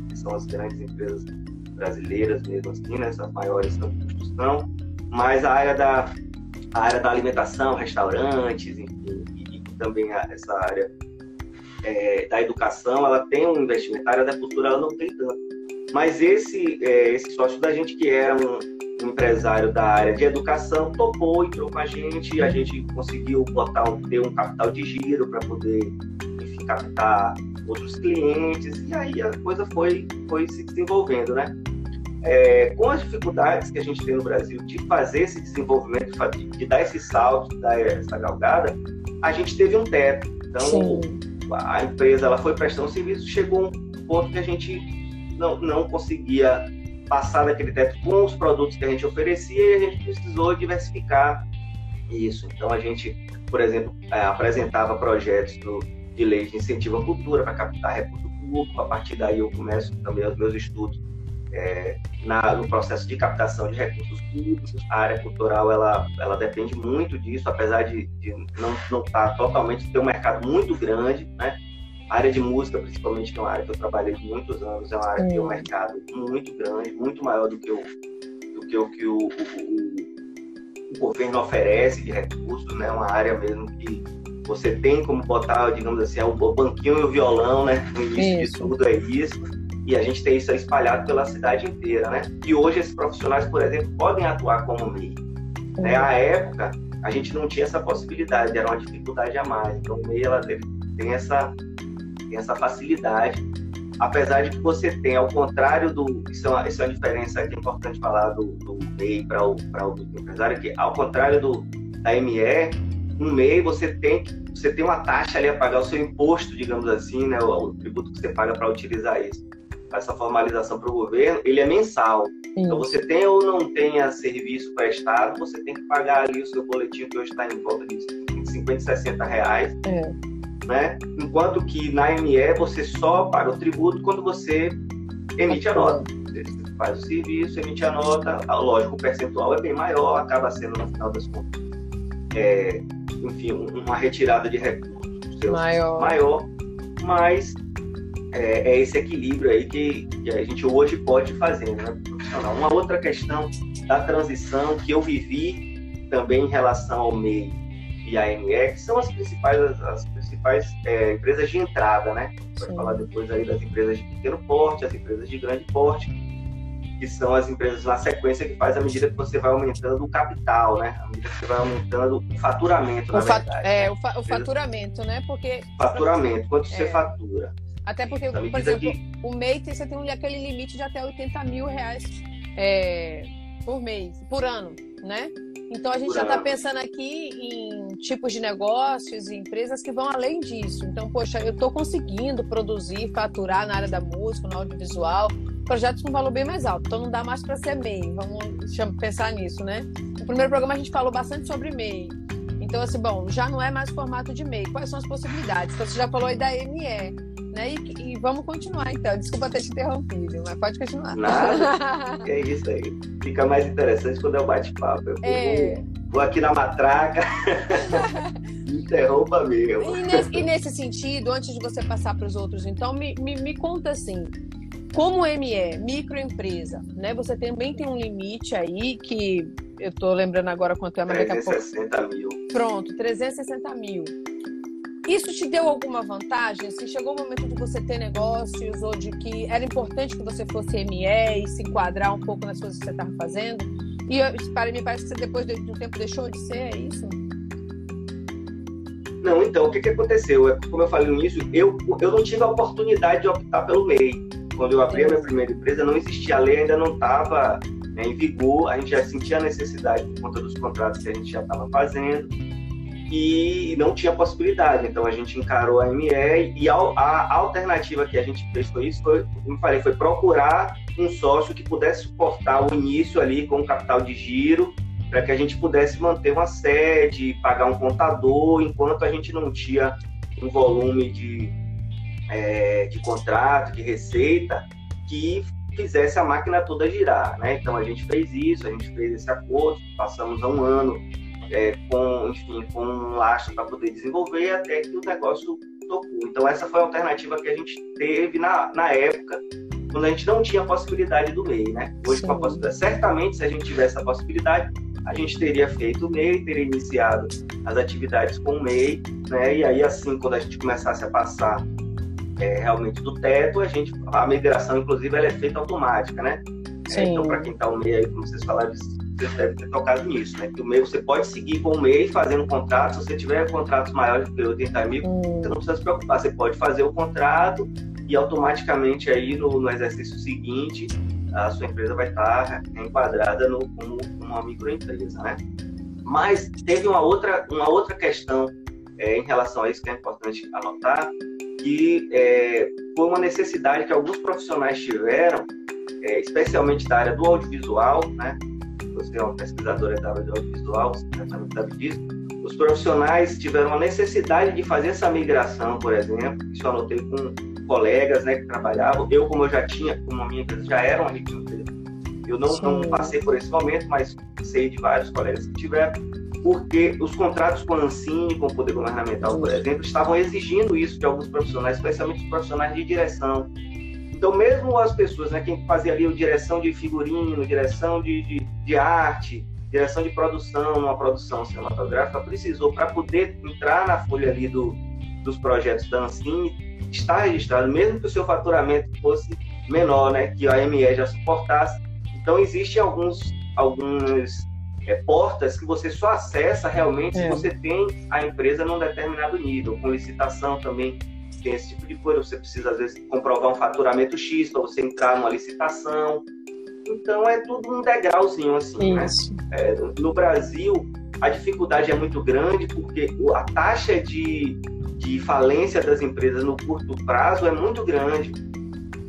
[SPEAKER 3] Que são as grandes empresas brasileiras mesmo assim, né? Essas maiores são de construção, mas a área da a área da alimentação, restaurantes, enfim, também essa área é, da educação, ela tem um investimento. A área da cultura ela não tem tanto. Mas esse é, esse sócio da gente que era um, empresário da área de educação topou, entrou com a gente, a gente conseguiu botar um, ter um capital de giro para poder captar outros clientes, e aí a coisa foi, foi se desenvolvendo, né? É, com as dificuldades que a gente tem no Brasil de fazer esse desenvolvimento, de, de dar esse salto, de dar essa galgada, a gente teve um teto. Então, Sim. a empresa ela foi prestando serviço, chegou um ponto que a gente não, não conseguia passar daquele teto com os produtos que a gente oferecia e a gente precisou diversificar isso. Então, a gente, por exemplo, é, apresentava projetos do, de lei de incentivo à cultura para captar recurso público. A partir daí eu começo também os meus estudos é, na, no processo de captação de recursos públicos. A área cultural ela, ela depende muito disso, apesar de, de não, não estar tá totalmente, ter um mercado muito grande, né? A área de música, principalmente, que é uma área que eu trabalhei muitos anos, é uma área que tem um mercado muito grande, muito maior do que o, do que o, que o, o, o governo oferece de recursos, né? Uma área mesmo que você tem como botar, digamos assim, o banquinho e o violão, né? No início isso. de tudo é isso. E a gente tem isso espalhado pela cidade inteira, né? E hoje esses profissionais, por exemplo, podem atuar como MEI. Né? À época, a gente não tinha essa possibilidade, era uma dificuldade a mais. Então, o MEI ela tem essa, tem essa facilidade. Apesar de que você tem, ao contrário do. Isso é uma, isso é uma diferença que é importante falar do, do MEI para o, o empresário, que ao contrário do, da ME, um MEI você tem você tem uma taxa ali a pagar o seu imposto, digamos assim, né, o, o tributo que você paga para utilizar isso essa formalização para o governo, ele é mensal. Então. Então, você tem ou não tenha serviço prestado, você tem que pagar ali o seu boletim, que hoje está em volta de 50, 60 reais. É. Né? Enquanto que na ME você só paga o tributo quando você emite a nota. Você faz o serviço, emite a nota, lógico, o percentual é bem maior, acaba sendo, no final das contas, é, enfim, uma retirada de recursos
[SPEAKER 1] maior.
[SPEAKER 3] maior, mas é, é esse equilíbrio aí que, que, a gente hoje pode fazer, né, profissional. Uma outra questão da transição que eu vivi também em relação ao MEI e a ME, que são as principais, as, as principais é, empresas de entrada, né? Vai falar depois aí das empresas de pequeno porte, as empresas de grande porte, que são as empresas na sequência que faz à medida que você vai aumentando o capital, né? À medida que você vai aumentando o faturamento, o na
[SPEAKER 1] fat verdade. É, o, fa o faturamento, né? Porque...
[SPEAKER 3] Faturamento, quanto é. você fatura.
[SPEAKER 1] Até porque, por exemplo, que... o MEI você tem aquele limite de até 80 mil reais é, por mês, por ano, né? Então a gente por já está pensando aqui em tipos de negócios e empresas que vão além disso. Então, poxa, eu estou conseguindo produzir, faturar na área da música, no audiovisual, projetos com valor bem mais alto. Então não dá mais para ser MEI. Vamos pensar nisso, né? No primeiro programa a gente falou bastante sobre MEI. Então, assim, bom, já não é mais formato de MEI. Quais são as possibilidades? Então, você já falou aí da ME. Né? E, e, vamos continuar então. Desculpa ter te interrompido, mas pode continuar.
[SPEAKER 3] Nada. é isso aí. Fica mais interessante quando é o bate-papo. Eu é... vou, vou, aqui na matraca. Interrompa mesmo.
[SPEAKER 1] E nesse, e nesse, sentido, antes de você passar para os outros, então, me, me, me conta assim. Como ME, microempresa, né? Você também tem um limite aí que eu estou lembrando agora quanto é,
[SPEAKER 3] mas daqui a pouco. 360 mil.
[SPEAKER 1] Pronto, 360 mil. Isso te deu alguma vantagem? Se chegou o momento de você ter negócios ou de que era importante que você fosse ME e se enquadrar um pouco nas coisas que você estava fazendo? E para mim parece que você depois de um tempo deixou de ser, é isso?
[SPEAKER 3] Não, então, o que, que aconteceu? É, como eu falei no início, eu, eu não tive a oportunidade de optar pelo MEI. Quando eu abri a minha primeira empresa, não existia a lei, ainda não estava em vigor, a gente já sentia a necessidade por conta dos contratos que a gente já estava fazendo e não tinha possibilidade. Então a gente encarou a ME e a, a alternativa que a gente fez foi isso, foi, como falei, foi procurar um sócio que pudesse suportar o início ali com capital de giro, para que a gente pudesse manter uma sede, pagar um contador, enquanto a gente não tinha um volume de, é, de contrato, de receita, que fizesse a máquina toda girar, né? Então a gente fez isso, a gente fez esse acordo, passamos um ano é, com, enfim, com um lastro para poder desenvolver até que o negócio tocou. Então essa foi a alternativa que a gente teve na, na época, quando a gente não tinha a possibilidade do MEI, né? Hoje com a possibilidade, certamente se a gente tivesse a possibilidade, a gente teria feito o MEI, teria iniciado as atividades com o MEI, né? E aí assim, quando a gente começasse a passar é, realmente do teto, a gente a migração inclusive ela é feita automática, né? É, então para quem está o MEI aí, como vocês falaram, você deve ter tocado nisso, né? Que o MEI, você pode seguir com o MEI fazendo contrato, se você tiver contratos maiores de 80 mil, hum. você não precisa se preocupar, você pode fazer o contrato e automaticamente aí no, no exercício seguinte a sua empresa vai estar enquadrada no, como uma microempresa, né? Mas teve uma outra, uma outra questão é, em relação a isso que é importante anotar, que é, foi uma necessidade que alguns profissionais tiveram, é, especialmente da área do audiovisual, né? você é uma pesquisadora da área de audiovisual, você sabe disso, os profissionais tiveram a necessidade de fazer essa migração, por exemplo, isso eu anotei com colegas né, que trabalhavam, eu como eu já tinha, como a minha empresa já era uma microempresa, eu não, não passei por esse momento, mas sei de vários colegas que tiveram, porque os contratos com a Ancine, com o Poder Governamental, por exemplo, estavam exigindo isso de alguns profissionais, especialmente os profissionais de direção, então, mesmo as pessoas, né, quem fazia ali direção de figurino, direção de, de, de arte, direção de produção, uma produção cinematográfica, precisou, para poder entrar na folha ali do, dos projetos da Ancine, estar registrado, mesmo que o seu faturamento fosse menor, né, que a ME já suportasse. Então, existem alguns, alguns é, portas que você só acessa realmente é. se você tem a empresa num determinado nível, com licitação também tem esse tipo de coisa. Você precisa, às vezes, comprovar um faturamento X para você entrar numa licitação. Então, é tudo um degrauzinho, assim, né? Isso. né? É, no Brasil, a dificuldade é muito grande porque a taxa de, de falência das empresas no curto prazo é muito grande.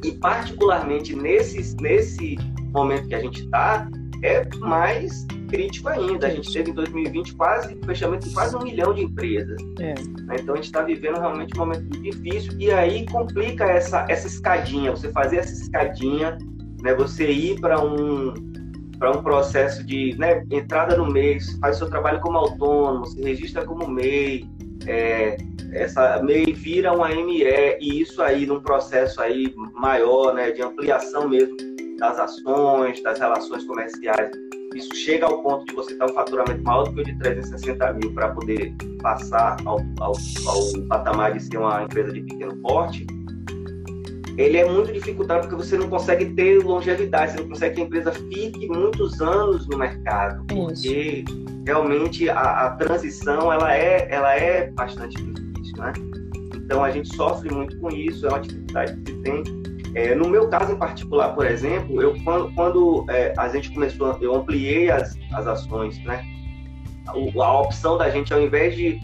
[SPEAKER 3] E, particularmente, nesse, nesse momento que a gente está, é mais crítico ainda. A gente teve em 2020 quase fechamento de quase um milhão de empresas. É. Né? Então a gente está vivendo realmente um momento difícil e aí complica essa, essa escadinha, você fazer essa escadinha, né? você ir para um para um processo de né, entrada no MEI, faz seu trabalho como autônomo, se registra como MEI, é, essa MEI vira uma ME e isso aí num processo aí maior, né, de ampliação mesmo das ações, das relações comerciais isso chega ao ponto de você estar um faturamento maior do que o de 360 mil para poder passar ao, ao, ao, patamar de ser uma empresa de pequeno porte, ele é muito dificultado porque você não consegue ter longevidade, você não consegue que a empresa fique muitos anos no mercado, porque realmente a, a transição ela é, ela é bastante difícil, né? Então a gente sofre muito com isso, é uma dificuldade que se tem é, no meu caso em particular, por exemplo, eu quando, quando é, a gente começou, eu ampliei as, as ações, né? A, a opção da gente, ao invés de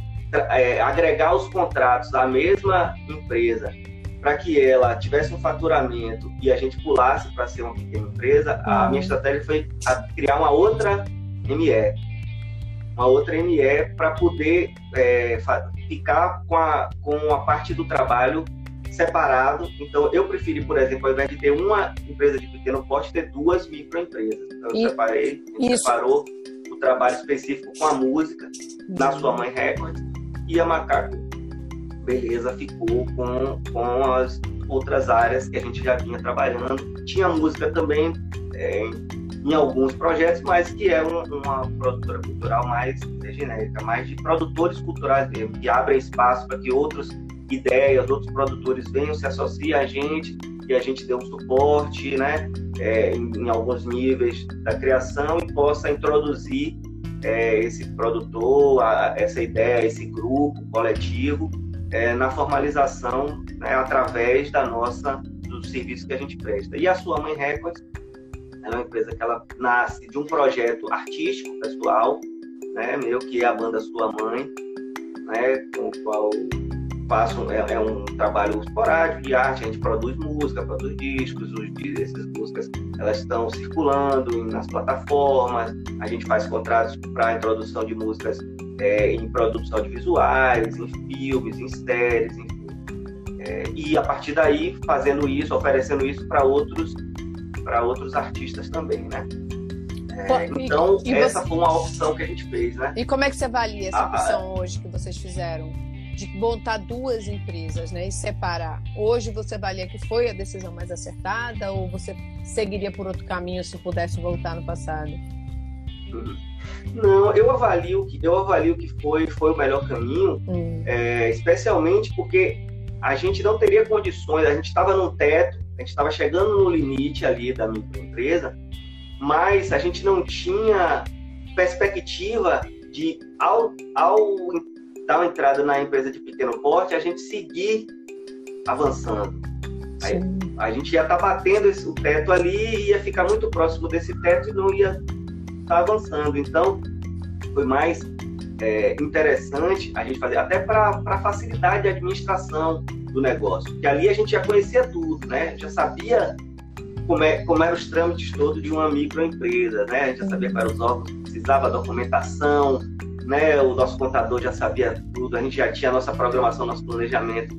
[SPEAKER 3] é, agregar os contratos à mesma empresa para que ela tivesse um faturamento e a gente pulasse para ser uma pequena empresa, a minha estratégia foi criar uma outra ME, uma outra ME para poder é, ficar com a, com a parte do trabalho separado. Então, eu preferi, por exemplo, ao invés de ter uma empresa de pequeno porte, ter duas microempresas. Então, eu e, separei, separou o trabalho específico com a música na sua mãe Records e a Macaco Beleza ficou com, com as outras áreas que a gente já vinha trabalhando. Tinha música também é, em alguns projetos, mas que é um, uma produtora cultural mais genérica, mais de produtores culturais mesmo, que abrem espaço para que outros ideias, outros produtores venham se associar a gente e a gente dê um suporte, né, é, em, em, alguns níveis da criação e possa introduzir é, esse produtor, a, essa ideia, esse grupo coletivo é, na formalização né, através da nossa do serviço que a gente presta. E a sua mãe Records é uma empresa que ela nasce de um projeto artístico pessoal, né, meu que é a banda Sua Mãe, né, com o qual faço é, é, um trabalho esporádico de arte, a gente produz música, produz discos, os, essas músicas elas estão circulando nas plataformas, a gente faz contratos para introdução de músicas é, em produtos audiovisuais, em filmes, em séries, enfim. É, e a partir daí fazendo isso, oferecendo isso para outros para outros artistas também, né? É, então e, e essa você... foi uma opção que a gente fez, né?
[SPEAKER 1] E como é que você avalia essa opção hoje que vocês fizeram? De montar duas empresas né, e separar. Hoje você avalia que foi a decisão mais acertada ou você seguiria por outro caminho se pudesse voltar no passado?
[SPEAKER 3] Não, eu avalio que eu avalio que foi foi o melhor caminho, hum. é, especialmente porque a gente não teria condições, a gente estava no teto, a gente estava chegando no limite ali da microempresa, mas a gente não tinha perspectiva de ao, ao uma entrada na empresa de pequeno porte, a gente seguir avançando. Aí, a gente ia estar tá batendo esse, o teto ali, ia ficar muito próximo desse teto e não ia estar tá avançando. Então, foi mais é, interessante a gente fazer, até para facilidade de administração do negócio, porque ali a gente já conhecia tudo, né? Já sabia como, é, como eram os trâmites todos de uma microempresa, né? A já sabia eram os órgãos, precisava documentação, né? O nosso contador já sabia tudo, a gente já tinha a nossa programação, nosso planejamento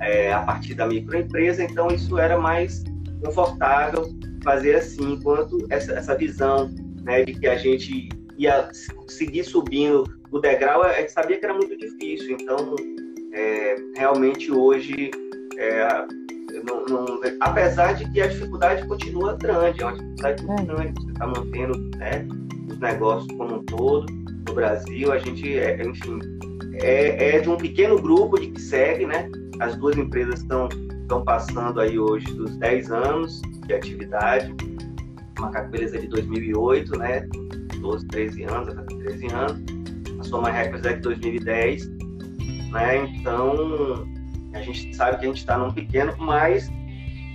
[SPEAKER 3] é, a partir da microempresa, então isso era mais confortável fazer assim, enquanto essa, essa visão né, de que a gente ia seguir subindo o degrau, a gente sabia que era muito difícil, então é, realmente hoje, é, não, não, apesar de que a dificuldade continua grande, é uma dificuldade muito é. grande, você está mantendo né, os negócios como um todo, no Brasil, a gente, é, enfim, é, é, de um pequeno grupo de que segue, né? As duas empresas estão estão passando aí hoje dos 10 anos de atividade. Macaco Beleza de 2008, né? 12, 13 anos, até 13 anos. A Soma Records é de 2010, né? Então, a gente sabe que a gente está num pequeno, mas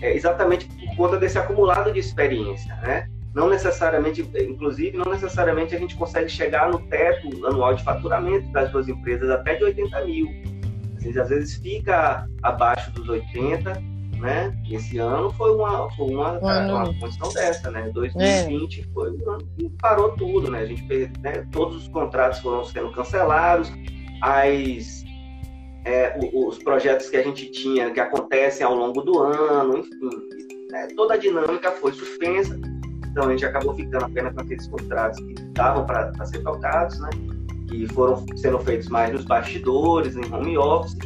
[SPEAKER 3] é exatamente por conta desse acumulado de experiência, né? Não necessariamente, inclusive, não necessariamente a gente consegue chegar no teto anual de faturamento das duas empresas até de 80 mil. A gente às vezes fica abaixo dos 80, né? Esse ano foi uma, foi uma, uma condição dessa, né? 2020 é. foi um ano que parou tudo, né? A gente né? todos os contratos foram sendo cancelados, as é, os projetos que a gente tinha que acontecem ao longo do ano, enfim, né? toda a dinâmica foi suspensa. Então a gente acabou ficando apenas com aqueles contratos que estavam para ser tocados, né? Que foram sendo feitos mais nos bastidores, em home office,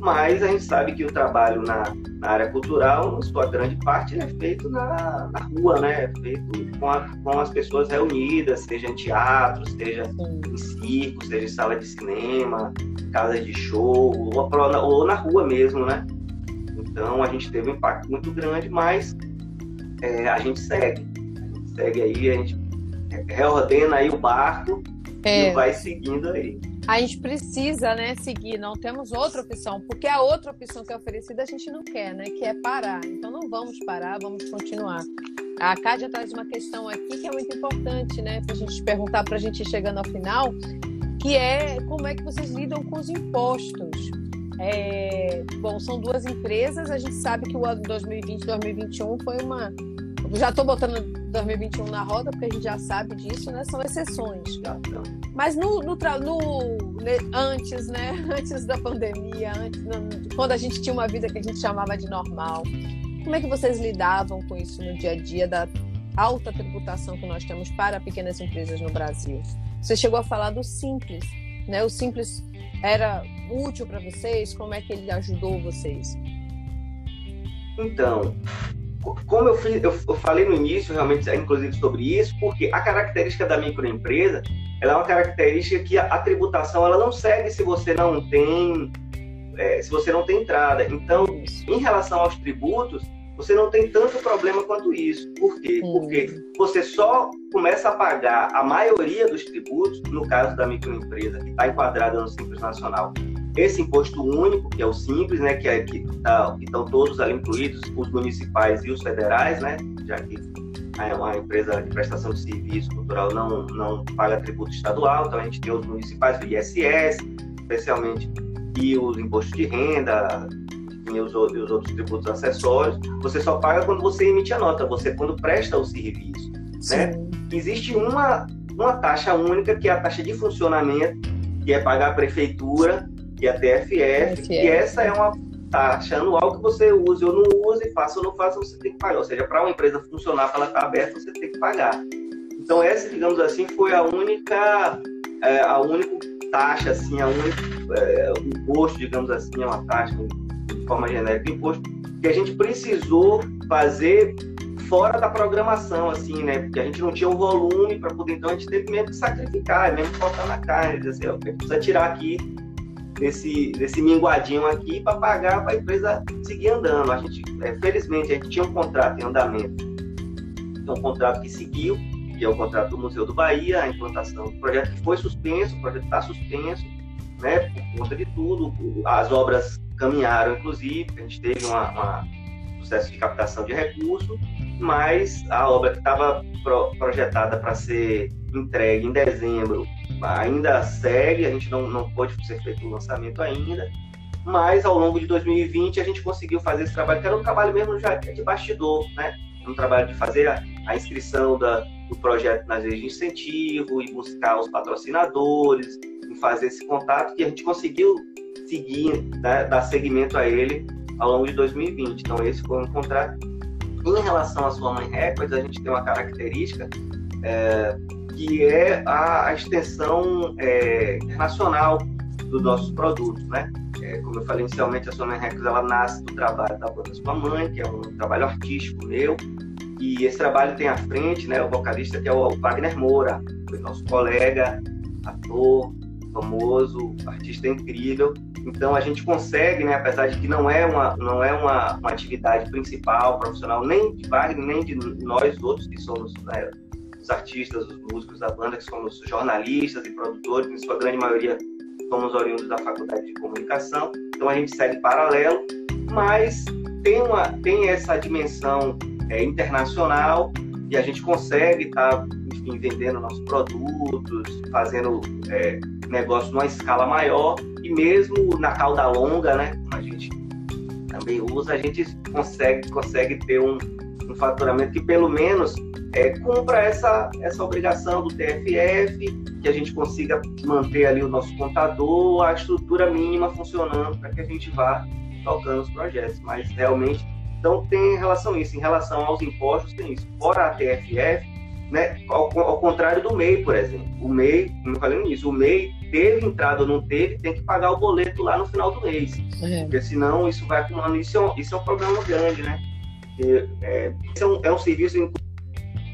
[SPEAKER 3] mas a gente sabe que o trabalho na, na área cultural, sua grande parte, é feito na, na rua, né? É feito com, a, com as pessoas reunidas, seja em teatro, seja em circo, seja em sala de cinema, casa de show, ou, ou na rua mesmo, né? Então a gente teve um impacto muito grande, mas é, a gente segue segue aí, a gente reordena aí o barco é. e vai seguindo aí.
[SPEAKER 1] A gente precisa, né, seguir, não temos outra opção, porque a outra opção que é oferecida a gente não quer, né, que é parar. Então não vamos parar, vamos continuar. A Cádia traz uma questão aqui que é muito importante, né, para a gente perguntar, para a gente ir chegando ao final, que é como é que vocês lidam com os impostos. É, bom, são duas empresas, a gente sabe que o ano 2020 2021 foi uma. Já estou botando 2021 na roda, porque a gente já sabe disso, né? São exceções. Mas no, no, no, antes, né? Antes da pandemia, antes, no, quando a gente tinha uma vida que a gente chamava de normal, como é que vocês lidavam com isso no dia a dia da alta tributação que nós temos para pequenas empresas no Brasil? Você chegou a falar do simples, né? O simples era útil para vocês? Como é que ele ajudou vocês?
[SPEAKER 3] Então, como eu, fiz, eu, eu, falei no início, realmente, inclusive sobre isso, porque a característica da microempresa, ela é uma característica que a, a tributação ela não segue se você não tem é, se você não tem entrada. Então, em relação aos tributos, você não tem tanto problema quanto isso. Por quê? Hum. Porque você só começa a pagar a maioria dos tributos, no caso da microempresa, que está enquadrada no Simples Nacional, esse imposto único, que é o simples, né, que, é, que, tá, que estão todos ali incluídos, os municipais e os federais, né, já que é uma empresa de prestação de serviço cultural não, não paga tributo estadual, então a gente tem os municipais, o ISS, especialmente, e os impostos de renda, e os, os outros tributos acessórios, você só paga quando você emite a nota, você quando presta o serviço, né? Existe uma, uma taxa única, que é a taxa de funcionamento, que é pagar a prefeitura que é a TFF, TFF. e essa é uma taxa anual que você use ou não use, faça ou não faça, você tem que pagar. Ou seja, para uma empresa funcionar, para ela estar aberta, você tem que pagar. Então essa, digamos assim, foi a única, é, a única taxa, assim, a única é, imposto, digamos assim, é uma taxa de forma genérica, imposto que a gente precisou fazer fora da programação, assim, né? Porque a gente não tinha o volume para poder, então a gente teve mesmo que sacrificar, mesmo que cortar na carne, dizer assim, ó, precisa tirar aqui desse, desse minguadinho aqui para pagar para a empresa seguir andando. A gente, é, felizmente, a gente tinha um contrato em andamento. Então, um contrato que seguiu, que é o contrato do Museu do Bahia, a implantação do projeto que foi suspenso, o projeto está suspenso, né, por conta de tudo. As obras caminharam, inclusive, a gente teve uma, uma processo de captação de recursos, mas a obra que estava pro, projetada para ser entregue em dezembro ainda segue, a gente não, não pôde ser feito o lançamento ainda, mas ao longo de 2020 a gente conseguiu fazer esse trabalho, que era um trabalho mesmo já de bastidor, né? Um trabalho de fazer a, a inscrição da, do projeto nas leis de incentivo e buscar os patrocinadores, e fazer esse contato que a gente conseguiu seguir, né, dar seguimento a ele ao longo de 2020. Então esse foi um contrato. Em relação à sua mãe Records, a gente tem uma característica é, que é a, extensão é, internacional dos nossos produtos, né? É, como eu falei inicialmente, a Sônia Records ela nasce do trabalho da banda Sua Mãe, que é um trabalho artístico meu, e esse trabalho tem à frente, né, o vocalista que é o Wagner Moura, foi nosso colega, ator, famoso, artista incrível, Então a gente consegue, né, apesar de que não é uma, não é uma, uma atividade principal, profissional, nem de Wagner, nem de nós outros que somos né, os artistas, os músicos da banda, que somos jornalistas e produtores, em sua grande maioria somos oriundos da faculdade de comunicação, então a gente segue paralelo, mas tem, uma, tem essa dimensão é, internacional e a gente consegue estar, tá, vendendo nossos produtos, fazendo é, negócio numa escala maior. E mesmo na cauda longa, né, como a gente também usa, a gente consegue, consegue ter um, um faturamento que pelo menos é, cumpra essa, essa obrigação do TFF, que a gente consiga manter ali o nosso contador, a estrutura mínima funcionando para que a gente vá tocando os projetos. Mas realmente, então tem relação a isso. Em relação aos impostos, tem isso. Fora a TFF, né, ao, ao contrário do MEI, por exemplo. O MEI, como eu falei nisso, o MEI teve entrada ou não teve, tem que pagar o boleto lá no final do mês. É. Porque senão isso vai acumulando. Isso é um, isso é um problema grande, né? Porque, é, é, um, é um serviço,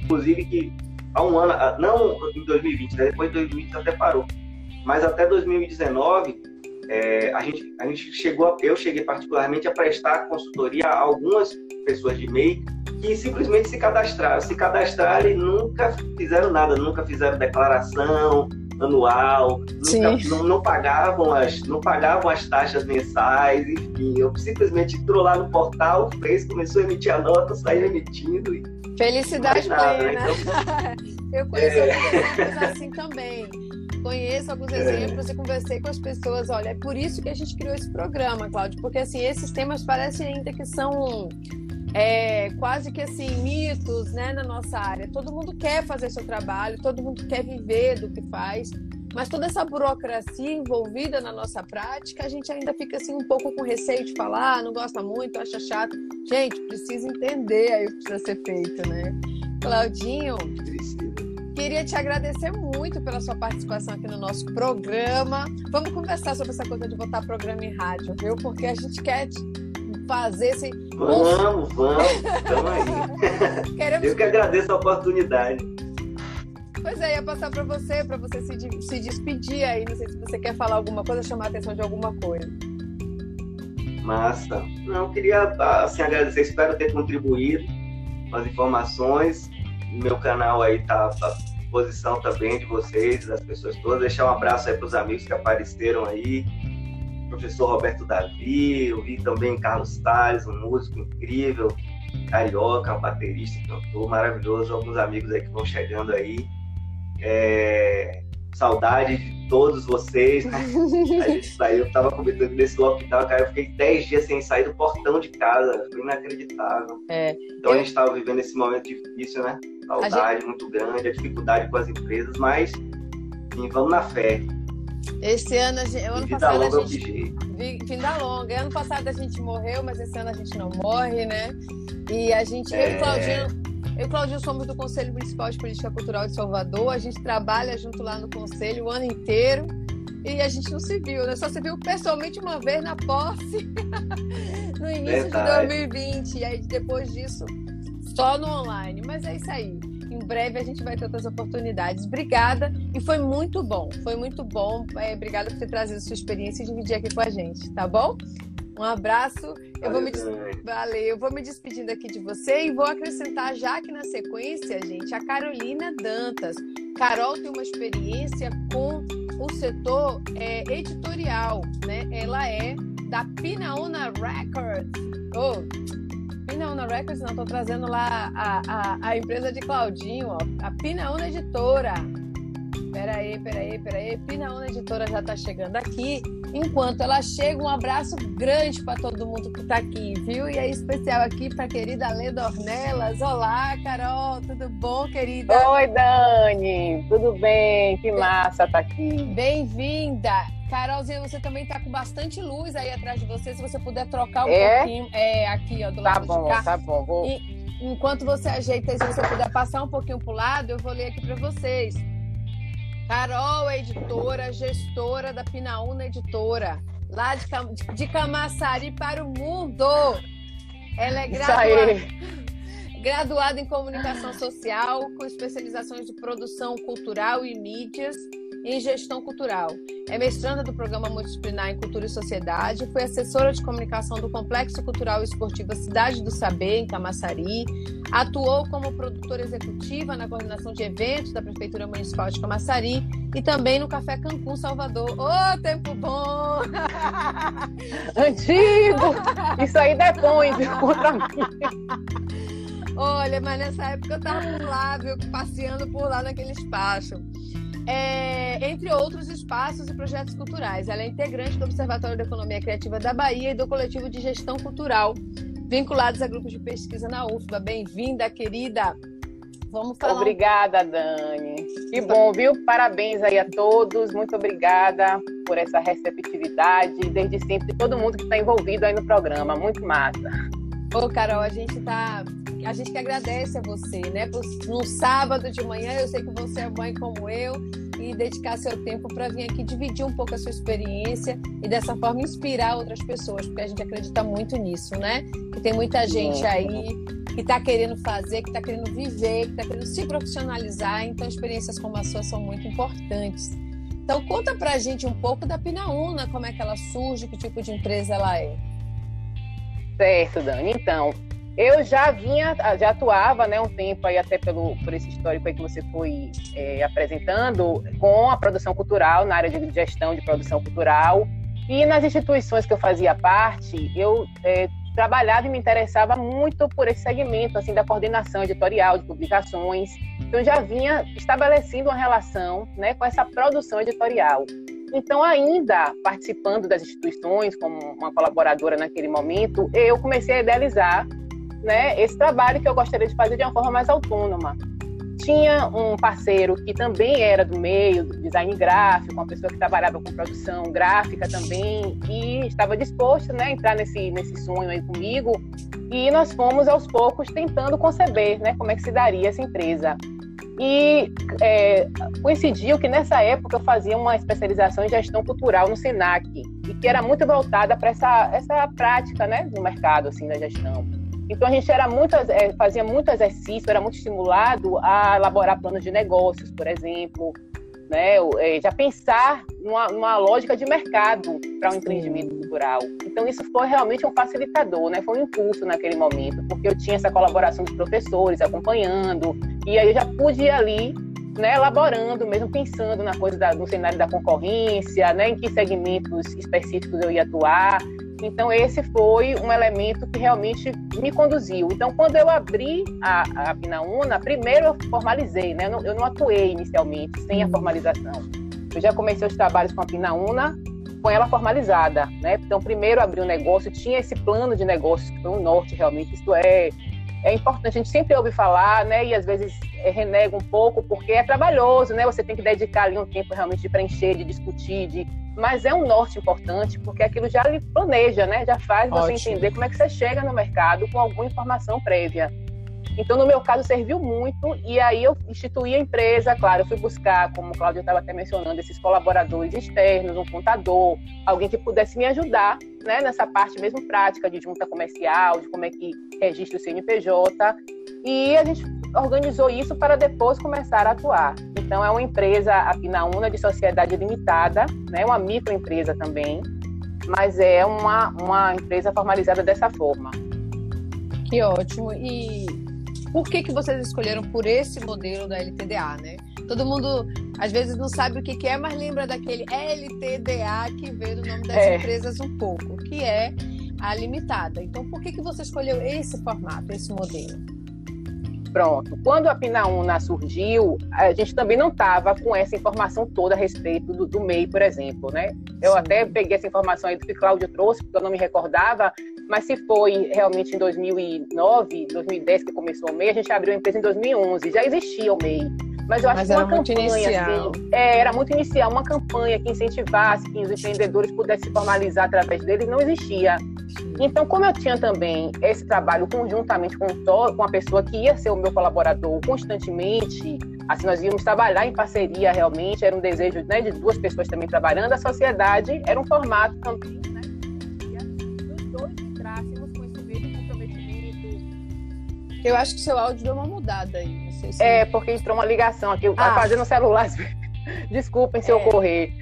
[SPEAKER 3] inclusive, que há um ano, não em 2020, né? depois de 2020 até parou, mas até 2019, é, a, gente, a gente chegou, eu cheguei particularmente a prestar consultoria a algumas pessoas de MEI que simplesmente se cadastraram, se cadastraram e nunca fizeram nada, nunca fizeram declaração anual, nunca, não, não, pagavam as, não pagavam as taxas mensais, enfim, eu simplesmente entrou lá no portal, fez, começou a emitir a nota, saiu emitindo e
[SPEAKER 1] Felicidade nada, plena. Né? Então... eu conheço é... assim também conheço alguns é. exemplos é. e conversei com as pessoas. Olha, é por isso que a gente criou esse programa, Cláudio, porque assim, esses temas parecem ainda que são é, quase que assim, mitos né, na nossa área. Todo mundo quer fazer seu trabalho, todo mundo quer viver do que faz, mas toda essa burocracia envolvida na nossa prática, a gente ainda fica assim um pouco com receio de falar, não gosta muito, acha chato. Gente, precisa entender aí o que precisa ser feito, né? Claudinho, queria te agradecer muito pela sua participação aqui no nosso programa. Vamos conversar sobre essa coisa de botar programa em rádio, viu? Porque a gente quer fazer esse.
[SPEAKER 3] Vamos, vamos, estamos aí. Queremos... Eu que agradeço a oportunidade.
[SPEAKER 1] Pois é, ia passar para você, para você se, se despedir aí. Não sei se você quer falar alguma coisa, chamar a atenção de alguma coisa.
[SPEAKER 3] Massa. Não, queria assim, agradecer, espero ter contribuído com as informações. Meu canal aí tá à disposição também de vocês, das pessoas todas. Deixar um abraço aí para os amigos que apareceram aí. professor Roberto Davi, eu vi também Carlos Tales, um músico incrível, carioca, um baterista, cantor maravilhoso. Alguns amigos aí que vão chegando aí. É, saudade de todos vocês, né? A gente saiu, eu tava comentando nesse lockdown, cara, eu fiquei 10 dias sem sair do portão de casa, foi inacreditável. É. Então eu... a gente tava vivendo esse momento difícil, né? Saudade gente... muito grande, a dificuldade com as empresas, mas enfim, vamos na fé.
[SPEAKER 1] Esse ano, a gente, ano vida passado longa a gente. Vida longa. Ano passado a gente morreu, mas esse ano a gente não morre, né? E a gente, é... eu e é. Claudinho, eu e Claudinho somos do Conselho Municipal de Política Cultural de Salvador. A gente trabalha junto lá no Conselho o ano inteiro. E a gente não se viu, né? Só se viu pessoalmente uma vez na posse, no início Verdade. de 2020. E aí, depois disso, só no online. Mas é isso aí. Em breve a gente vai ter outras oportunidades. Obrigada. E foi muito bom. Foi muito bom. É, obrigada por ter trazido sua experiência e dividir aqui com a gente, tá bom? Um abraço. Eu vou me des... Valeu. Eu vou me despedindo aqui de você e vou acrescentar já que na sequência, gente, a Carolina Dantas. Carol tem uma experiência com o setor é, editorial, né? Ela é da Pinauna Records. Oh, Pinauna Records, não, estou trazendo lá a, a, a, empresa de Claudinho, ó, a Pinauna Editora. Peraí, peraí, peraí. Pinaúna Editora já está chegando aqui. Enquanto ela chega, um abraço grande para todo mundo que está aqui, viu? E é especial aqui para a querida Leda Ornelas. Olá, Carol, tudo bom, querida?
[SPEAKER 4] Oi, Dani, tudo bem? Que massa tá aqui.
[SPEAKER 1] Bem-vinda. Carolzinha, você também tá com bastante luz aí atrás de você. Se você puder trocar um é? pouquinho. É, aqui, ó, do
[SPEAKER 4] tá
[SPEAKER 1] lado
[SPEAKER 4] bom,
[SPEAKER 1] de cá.
[SPEAKER 4] Tá bom, vou. E,
[SPEAKER 1] enquanto você ajeita aí, se você puder passar um pouquinho pro lado, eu vou ler aqui para vocês. Carol é editora, gestora da Pinaúna Editora, lá de, Cam de Camaçari para o mundo. Ela é graduada, graduada em comunicação social, com especializações de produção cultural e mídias. Em Gestão Cultural. É mestranda do Programa Multidisciplinar em Cultura e Sociedade, foi assessora de comunicação do Complexo Cultural e Esportivo Cidade do Saber, em Camaçari, atuou como produtora executiva na coordenação de eventos da Prefeitura Municipal de Camaçari e também no Café Cancún, Salvador. Ô, oh, tempo bom!
[SPEAKER 4] Antigo! Isso aí depõe contra mim.
[SPEAKER 1] Olha, mas nessa época eu tava por lá, viu, passeando por lá naquele espaço. É, entre outros espaços e projetos culturais. Ela é integrante do Observatório da Economia Criativa da Bahia e do Coletivo de Gestão Cultural, vinculados a grupos de pesquisa na UFBA. Bem-vinda, querida!
[SPEAKER 4] Vamos falar. Obrigada, Dani. Que bom, viu? Parabéns aí a todos. Muito obrigada por essa receptividade, desde sempre, todo mundo que está envolvido aí no programa. Muito massa.
[SPEAKER 1] Ô, Carol, a gente tá a gente que agradece a você, né? Por, no sábado de manhã, eu sei que você é mãe como eu, e dedicar seu tempo para vir aqui dividir um pouco a sua experiência e dessa forma inspirar outras pessoas, porque a gente acredita muito nisso, né? Que tem muita gente aí que está querendo fazer, que está querendo viver, que está querendo se profissionalizar, então experiências como a sua são muito importantes. Então conta pra gente um pouco da Pinaúna, como é que ela surge, que tipo de empresa ela é.
[SPEAKER 4] Certo, Dani. Então, eu já vinha, já atuava né, um tempo aí até pelo, por esse histórico aí que você foi é, apresentando com a produção cultural, na área de gestão de produção cultural. E nas instituições que eu fazia parte, eu é, trabalhava e me interessava muito por esse segmento assim da coordenação editorial de publicações. Então já vinha estabelecendo uma relação né, com essa produção editorial. Então, ainda participando das instituições como uma colaboradora naquele momento, eu comecei a idealizar né, esse trabalho que eu gostaria de fazer de uma forma mais autônoma. Tinha um parceiro que também era do meio, do design gráfico, uma pessoa que trabalhava com produção gráfica também, e estava disposto né, a entrar nesse, nesse sonho aí comigo. E nós fomos aos poucos tentando conceber né, como é que se daria essa empresa. E é, coincidiu que nessa época eu fazia uma especialização em gestão cultural no Senac, e que era muito voltada para essa, essa prática né, no mercado assim, da gestão. Então a gente era muito, é, fazia muito exercício, era muito estimulado a elaborar planos de negócios, por exemplo, né? É, já pensar numa, numa lógica de mercado para um empreendimento cultural. Então isso foi realmente um facilitador, né? Foi um impulso naquele momento, porque eu tinha essa colaboração dos professores acompanhando e aí eu já pude ir ali né, elaborando, mesmo pensando na coisa da, no cenário da concorrência, né, em que segmentos específicos eu ia atuar. Então, esse foi um elemento que realmente me conduziu. Então, quando eu abri a, a Pinaúna, primeiro eu formalizei, né? Eu não, eu não atuei inicialmente sem a uhum. formalização. Eu já comecei os trabalhos com a Pinaúna com ela formalizada, né? Então, primeiro abri um negócio, tinha esse plano de negócios que foi um norte realmente, isto é, é importante, a gente sempre ouve falar, né? E às vezes é, renega um pouco, porque é trabalhoso, né? Você tem que dedicar ali um tempo realmente de preencher, de discutir, de mas é um norte importante, porque aquilo já lhe planeja, né? Já faz você Ótimo. entender como é que você chega no mercado com alguma informação prévia. Então, no meu caso, serviu muito, e aí eu instituí a empresa, claro, eu fui buscar, como o Cláudio estava até mencionando, esses colaboradores externos, um contador, alguém que pudesse me ajudar né, nessa parte mesmo prática de junta comercial, de como é que registra o CNPJ, e a gente organizou isso para depois começar a atuar. Então, é uma empresa, a Pinaúna, de sociedade limitada, né, uma microempresa também, mas é uma, uma empresa formalizada dessa forma.
[SPEAKER 1] Que ótimo. E por que, que vocês escolheram por esse modelo da LTDA, né? Todo mundo às vezes não sabe o que, que é, mas lembra daquele LTDA que veio do nome das é. empresas um pouco, que é a limitada. Então, por que, que você escolheu esse formato, esse modelo?
[SPEAKER 4] Pronto. Quando a Pinaúna surgiu, a gente também não estava com essa informação toda a respeito do, do MEI, por exemplo, né? Eu Sim. até peguei essa informação aí do que Cláudio trouxe, porque eu não me recordava, mas se foi realmente em 2009, 2010 que começou o MEI, a gente abriu a empresa em 2011, já existia o MEI. Mas eu acho mas que uma campanha, assim, é, era muito inicial, uma campanha que incentivasse que os empreendedores pudessem se formalizar através deles, não existia. Então, como eu tinha também esse trabalho conjuntamente com, com a pessoa que ia ser o meu colaborador constantemente, assim, nós íamos trabalhar em parceria realmente, era um desejo né, de duas pessoas também trabalhando, a sociedade era um formato também, né? Os dois entrássemos com esse mesmo comprometimento.
[SPEAKER 1] Eu acho que seu áudio deu uma mudada aí.
[SPEAKER 4] É, porque entrou uma ligação aqui, ah. fazendo celular. Desculpem se é. eu correr.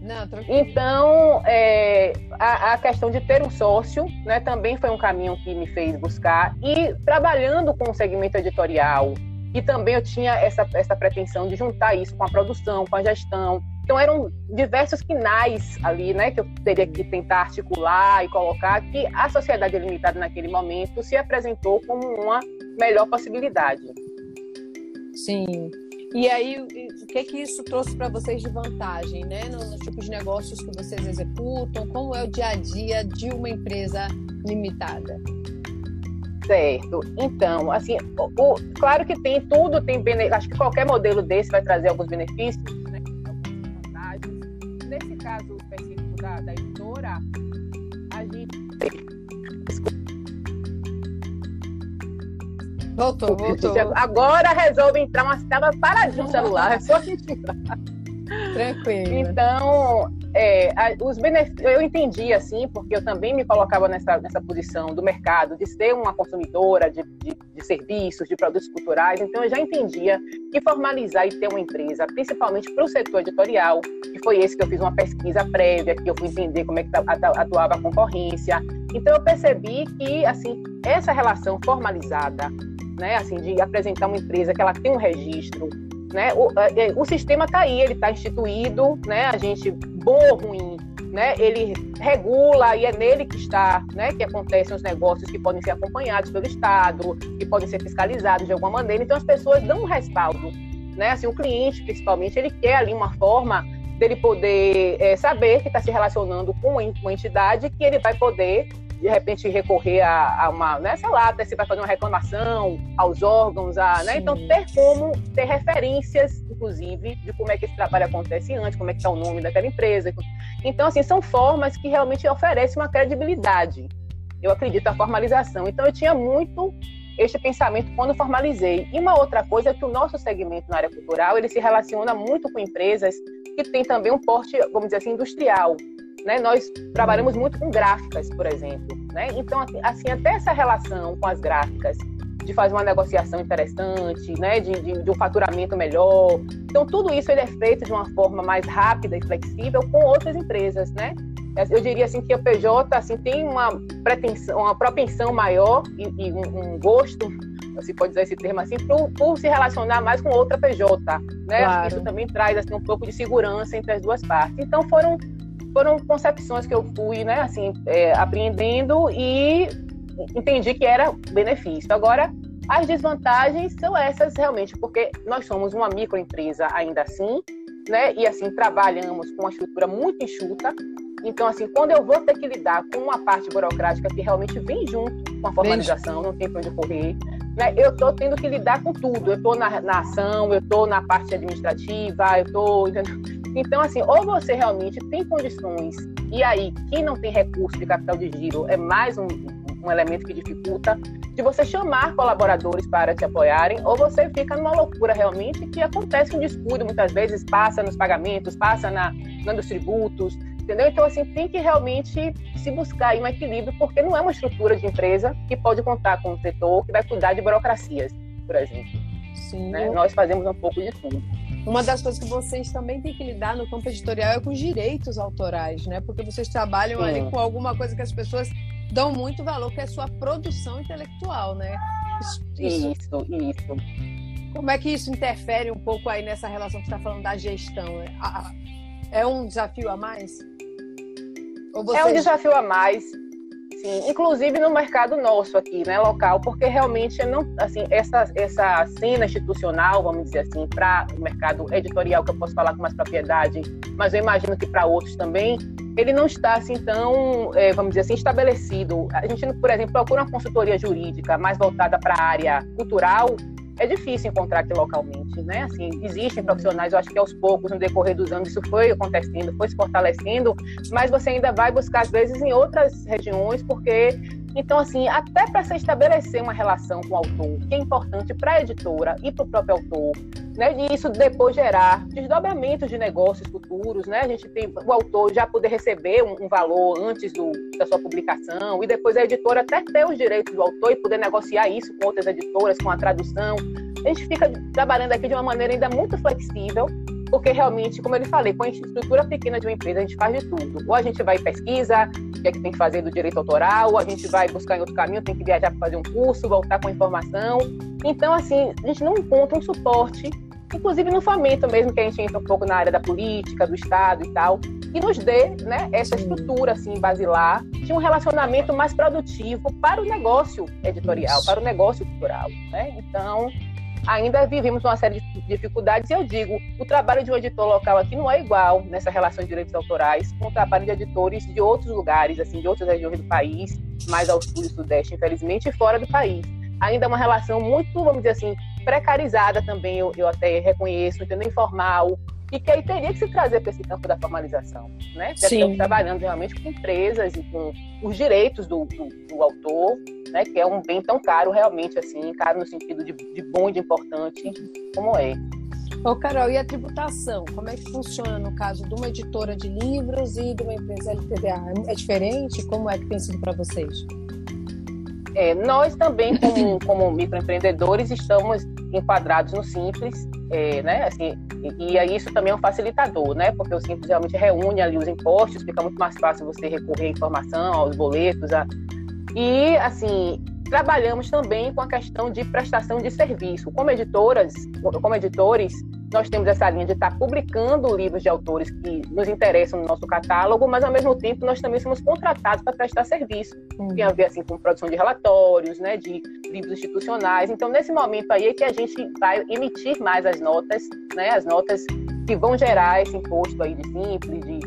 [SPEAKER 4] Não, então, é, a, a, questão de ter um sócio né, também foi um caminho que me fez buscar. E trabalhando com o segmento editorial, e também eu tinha essa, essa pretensão de juntar isso com a produção, com a gestão. Então eram diversos quinais ali, né, que eu teria que tentar articular e colocar que a sociedade limitada naquele momento se apresentou como uma melhor possibilidade.
[SPEAKER 1] Sim. E aí, o que que isso trouxe para vocês de vantagem, né, nos tipos de negócios que vocês executam? Como é o dia a dia de uma empresa limitada?
[SPEAKER 4] Certo. Então, assim, o, o, claro que tem tudo, tem acho que qualquer modelo desse vai trazer alguns benefícios, né? Algumas vantagens. Nesse caso específico da, da editora, a gente.
[SPEAKER 1] Voltou, voltou.
[SPEAKER 4] Agora resolve entrar, mas estava paradinho o celular, é só.
[SPEAKER 1] Tranquilo.
[SPEAKER 4] Então, é, os benefícios, eu entendi assim, porque eu também me colocava nessa, nessa posição do mercado, de ser uma consumidora de, de, de, serviços, de produtos culturais, então eu já entendia que formalizar e ter uma empresa, principalmente para o setor editorial, que foi esse que eu fiz uma pesquisa prévia, que eu fui entender como é que atuava a concorrência, então eu percebi que assim essa relação formalizada, né, assim de apresentar uma empresa que ela tem um registro né? O, o sistema está aí, ele está instituído, né? A gente, bom ou ruim, né? Ele regula e é nele que está, né? Que acontecem os negócios que podem ser acompanhados pelo Estado, que podem ser fiscalizados de alguma maneira. Então as pessoas dão um respaldo, né? Assim, o cliente, principalmente, ele quer ali uma forma dele poder é, saber que está se relacionando com uma entidade que ele vai poder de repente recorrer a, a uma, né, sei lá, se vai fazer uma reclamação aos órgãos, a, né? Então ter como ter referências, inclusive, de como é que esse trabalho acontece antes, como é que está o nome daquela empresa. Então, assim, são formas que realmente oferecem uma credibilidade. Eu acredito na formalização. Então, eu tinha muito este pensamento quando formalizei. E uma outra coisa é que o nosso segmento na área cultural, ele se relaciona muito com empresas que têm também um porte, vamos dizer assim, industrial. Né? Nós trabalhamos muito com gráficas, por exemplo. Né? Então, assim, assim, até essa relação com as gráficas, de fazer uma negociação interessante, né? de, de, de um faturamento melhor. Então, tudo isso ele é feito de uma forma mais rápida e flexível com outras empresas. Né? Eu diria assim que a PJ assim, tem uma pretensão, uma propensão maior e, e um, um, gosto, se pode dizer esse termo assim, por, por, se relacionar mais com outra PJ. Né? Claro. Isso também traz assim, um pouco de segurança entre as duas partes. Então, foram foram concepções que eu fui, né, assim, é, apreendendo e entendi que era benefício. Agora, as desvantagens são essas realmente, porque nós somos uma microempresa ainda assim, né, e assim trabalhamos com uma estrutura muito enxuta. Então, assim, quando eu vou ter que lidar com uma parte burocrática que realmente vem junto com a formalização, não tem para onde correr, né, eu estou tendo que lidar com tudo. Eu estou na, na ação, eu estou na parte administrativa, eu estou então, assim, ou você realmente tem condições, e aí, quem não tem recurso de capital de giro é mais um, um elemento que dificulta, de você chamar colaboradores para te apoiarem, ou você fica numa loucura realmente que acontece um descuido, muitas vezes passa nos pagamentos, passa na, nos tributos, entendeu? Então, assim, tem que realmente se buscar um equilíbrio, porque não é uma estrutura de empresa que pode contar com um setor que vai cuidar de burocracias, por exemplo. Sim. Né? Nós fazemos um pouco de tudo.
[SPEAKER 1] Uma das coisas que vocês também têm que lidar no campo editorial é com os direitos autorais, né? Porque vocês trabalham Sim. ali com alguma coisa que as pessoas dão muito valor, que é a sua produção intelectual, né?
[SPEAKER 4] Isso, isso, isso.
[SPEAKER 1] Como é que isso interfere um pouco aí nessa relação que você está falando da gestão? É um desafio a mais?
[SPEAKER 4] Vocês... É um desafio a mais Sim, inclusive no mercado nosso aqui, né, local, porque realmente não, assim, essa essa cena institucional, vamos dizer assim, para o mercado editorial que eu posso falar com mais propriedade, mas eu imagino que para outros também, ele não está assim tão, é, vamos dizer assim, estabelecido. A gente, por exemplo, procura uma consultoria jurídica mais voltada para a área cultural, é difícil encontrar aqui localmente, né? Assim, existem profissionais, eu acho que aos poucos, no decorrer dos anos, isso foi acontecendo, foi se fortalecendo, mas você ainda vai buscar, às vezes, em outras regiões, porque então, assim, até para se estabelecer uma relação com o autor, que é importante para a editora e para o próprio autor, né? E isso depois gerar desdobramentos de negócios futuros, né? A gente tem o autor já poder receber um, um valor antes do, da sua publicação e depois a editora até ter os direitos do autor e poder negociar isso com outras editoras, com a tradução. A gente fica trabalhando aqui de uma maneira ainda muito flexível, porque realmente, como eu lhe falei, com a estrutura pequena de uma empresa, a gente faz de tudo. Ou a gente vai pesquisa, o que é que tem que fazer do direito autoral, ou a gente vai buscar em outro caminho, tem que viajar para fazer um curso, voltar com informação. Então, assim, a gente não encontra um suporte, inclusive no fomento mesmo, que a gente entra um pouco na área da política, do Estado e tal, que nos dê né, essa estrutura assim, basilar de um relacionamento mais produtivo para o negócio editorial, para o negócio cultural. Né? Então, ainda vivemos uma série de dificuldades e eu digo, o trabalho de um editor local aqui não é igual nessa relação de direitos autorais com o trabalho de editores de outros lugares, assim, de outras regiões do país, mais ao sul e sudeste, infelizmente, e fora do país. Ainda é uma relação muito, vamos dizer assim, precarizada também, eu, eu até reconheço, entendeu? Informal, e que aí teria que se trazer para esse campo da formalização, né? Estamos trabalhando realmente com empresas e com os direitos do, do, do, autor, né? Que é um bem tão caro realmente assim, caro no sentido de, de bom e de importante como é.
[SPEAKER 1] Ô, Carol, e a tributação? Como é que funciona no caso de uma editora de livros e de uma empresa LTDA? É diferente? Como é que tem sido para vocês?
[SPEAKER 4] É, nós também, como, como microempreendedores, estamos enquadrados no Simples, é, né? Assim, e, e isso também é um facilitador, né? Porque o Simples realmente reúne ali os impostos, fica muito mais fácil você recorrer à informação, aos boletos. A... E, assim, trabalhamos também com a questão de prestação de serviço. Como editoras, como editores, nós temos essa linha de estar publicando livros de autores que nos interessam no nosso catálogo, mas ao mesmo tempo nós também somos contratados para prestar serviço. Uhum. Tem a ver assim com produção de relatórios, né, de livros institucionais. Então nesse momento aí é que a gente vai emitir mais as notas, né, as notas que vão gerar esse imposto aí de simples, de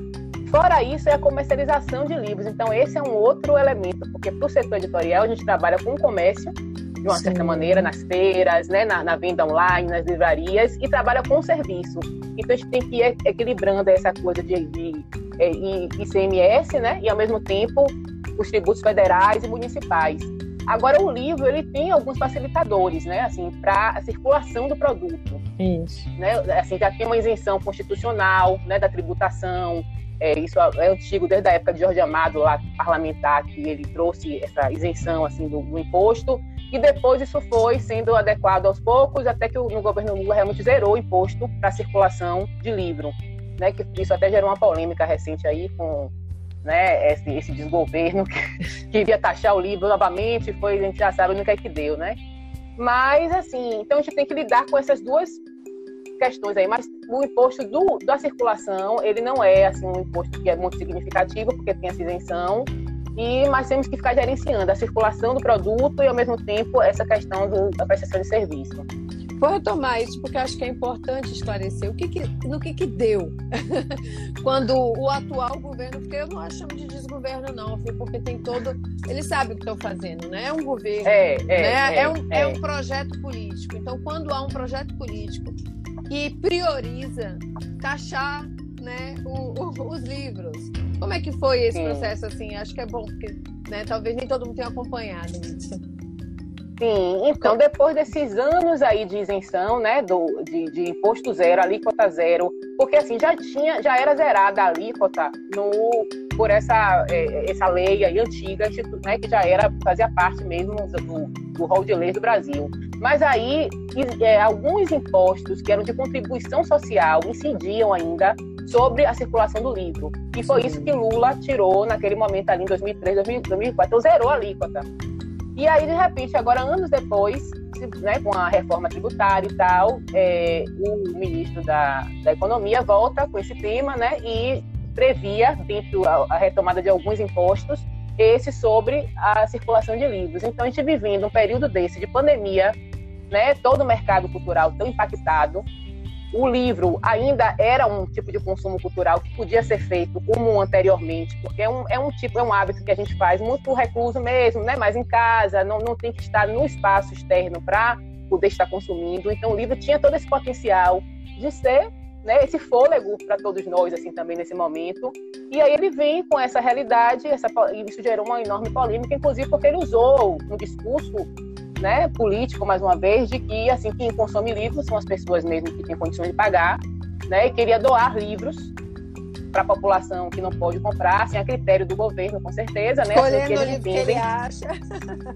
[SPEAKER 4] Fora isso, é a comercialização de livros. Então, esse é um outro elemento, porque para o setor editorial, a gente trabalha com o comércio, de uma Sim. certa maneira, nas feiras, né, na, na, venda online, nas livrarias, e trabalha com serviço. Então a gente tem que ir equilibrando essa coisa de, de, é, de ICMS, né, e ao mesmo tempo os tributos federais e municipais. Agora o livro ele tem alguns facilitadores, né, assim, para a circulação do produto. Isso. Né, assim, já tem uma isenção constitucional, né, da tributação. É, isso é antigo desde a época de Jorge Amado, lá parlamentar, que ele trouxe essa isenção assim do, do imposto e depois isso foi sendo adequado aos poucos, até que no governo Lula realmente zerou o imposto para circulação de livro. Né, que isso até gerou uma polêmica recente aí com né, esse, esse desgoverno que queria taxar o livro novamente, foi, a gente já sabe que é que deu, né? Mas, assim, então a gente tem que lidar com essas duas questões aí, mas o imposto do, da circulação, ele não é, assim, um imposto que é muito significativo, porque tem essa isenção, e mas temos que ficar gerenciando a circulação do produto e ao mesmo tempo essa questão do, da prestação de serviço.
[SPEAKER 1] Vou retomar isso porque acho que é importante esclarecer o que, que no que, que deu quando o atual governo, porque eu não acho de desgoverno não, porque tem todo, eles sabem o que estão fazendo, né? É um governo, é, é, né? é, é um, é. é um projeto político. Então, quando há um projeto político que prioriza taxar né, o, o, os livros. Como é que foi esse Sim. processo assim? Acho que é bom, porque né, talvez nem todo mundo tenha acompanhado isso.
[SPEAKER 4] Sim, então depois desses anos aí de isenção, né, do, de, de, imposto zero, alíquota zero, porque assim já tinha, já era zerada a alíquota no, por essa, é, essa lei aí antiga, né, que já era fazia parte mesmo do, do rol de leis do Brasil. Mas aí é, alguns impostos que eram de contribuição social incidiam ainda sobre a circulação do livro. E foi isso que Lula tirou naquele momento ali em 2003, 2004, então zerou a alíquota. E aí, de repente, agora anos depois, né, com a reforma tributária e tal, é, o ministro da, da Economia volta com esse tema né, e previa, dentro da retomada de alguns impostos, esse sobre a circulação de livros. Então, a gente vivendo um período desse de pandemia, né, todo o mercado cultural tão impactado, o livro ainda era um tipo de consumo cultural que podia ser feito como anteriormente, porque é um, é um tipo, é um hábito que a gente faz muito recluso mesmo, né? Mas em casa, não, não tem que estar no espaço externo para poder estar consumindo. Então o livro tinha todo esse potencial de ser né, esse fôlego para todos nós assim também nesse momento. E aí ele vem com essa realidade, essa, isso gerou uma enorme polêmica, inclusive porque ele usou um discurso né, político, mais uma vez, de que assim quem consome livros são as pessoas mesmo que têm condições de pagar, né, e queria doar livros para a população que não pode comprar, assim, a critério do governo, com certeza, né?
[SPEAKER 1] Escolhendo o livro que ele acha.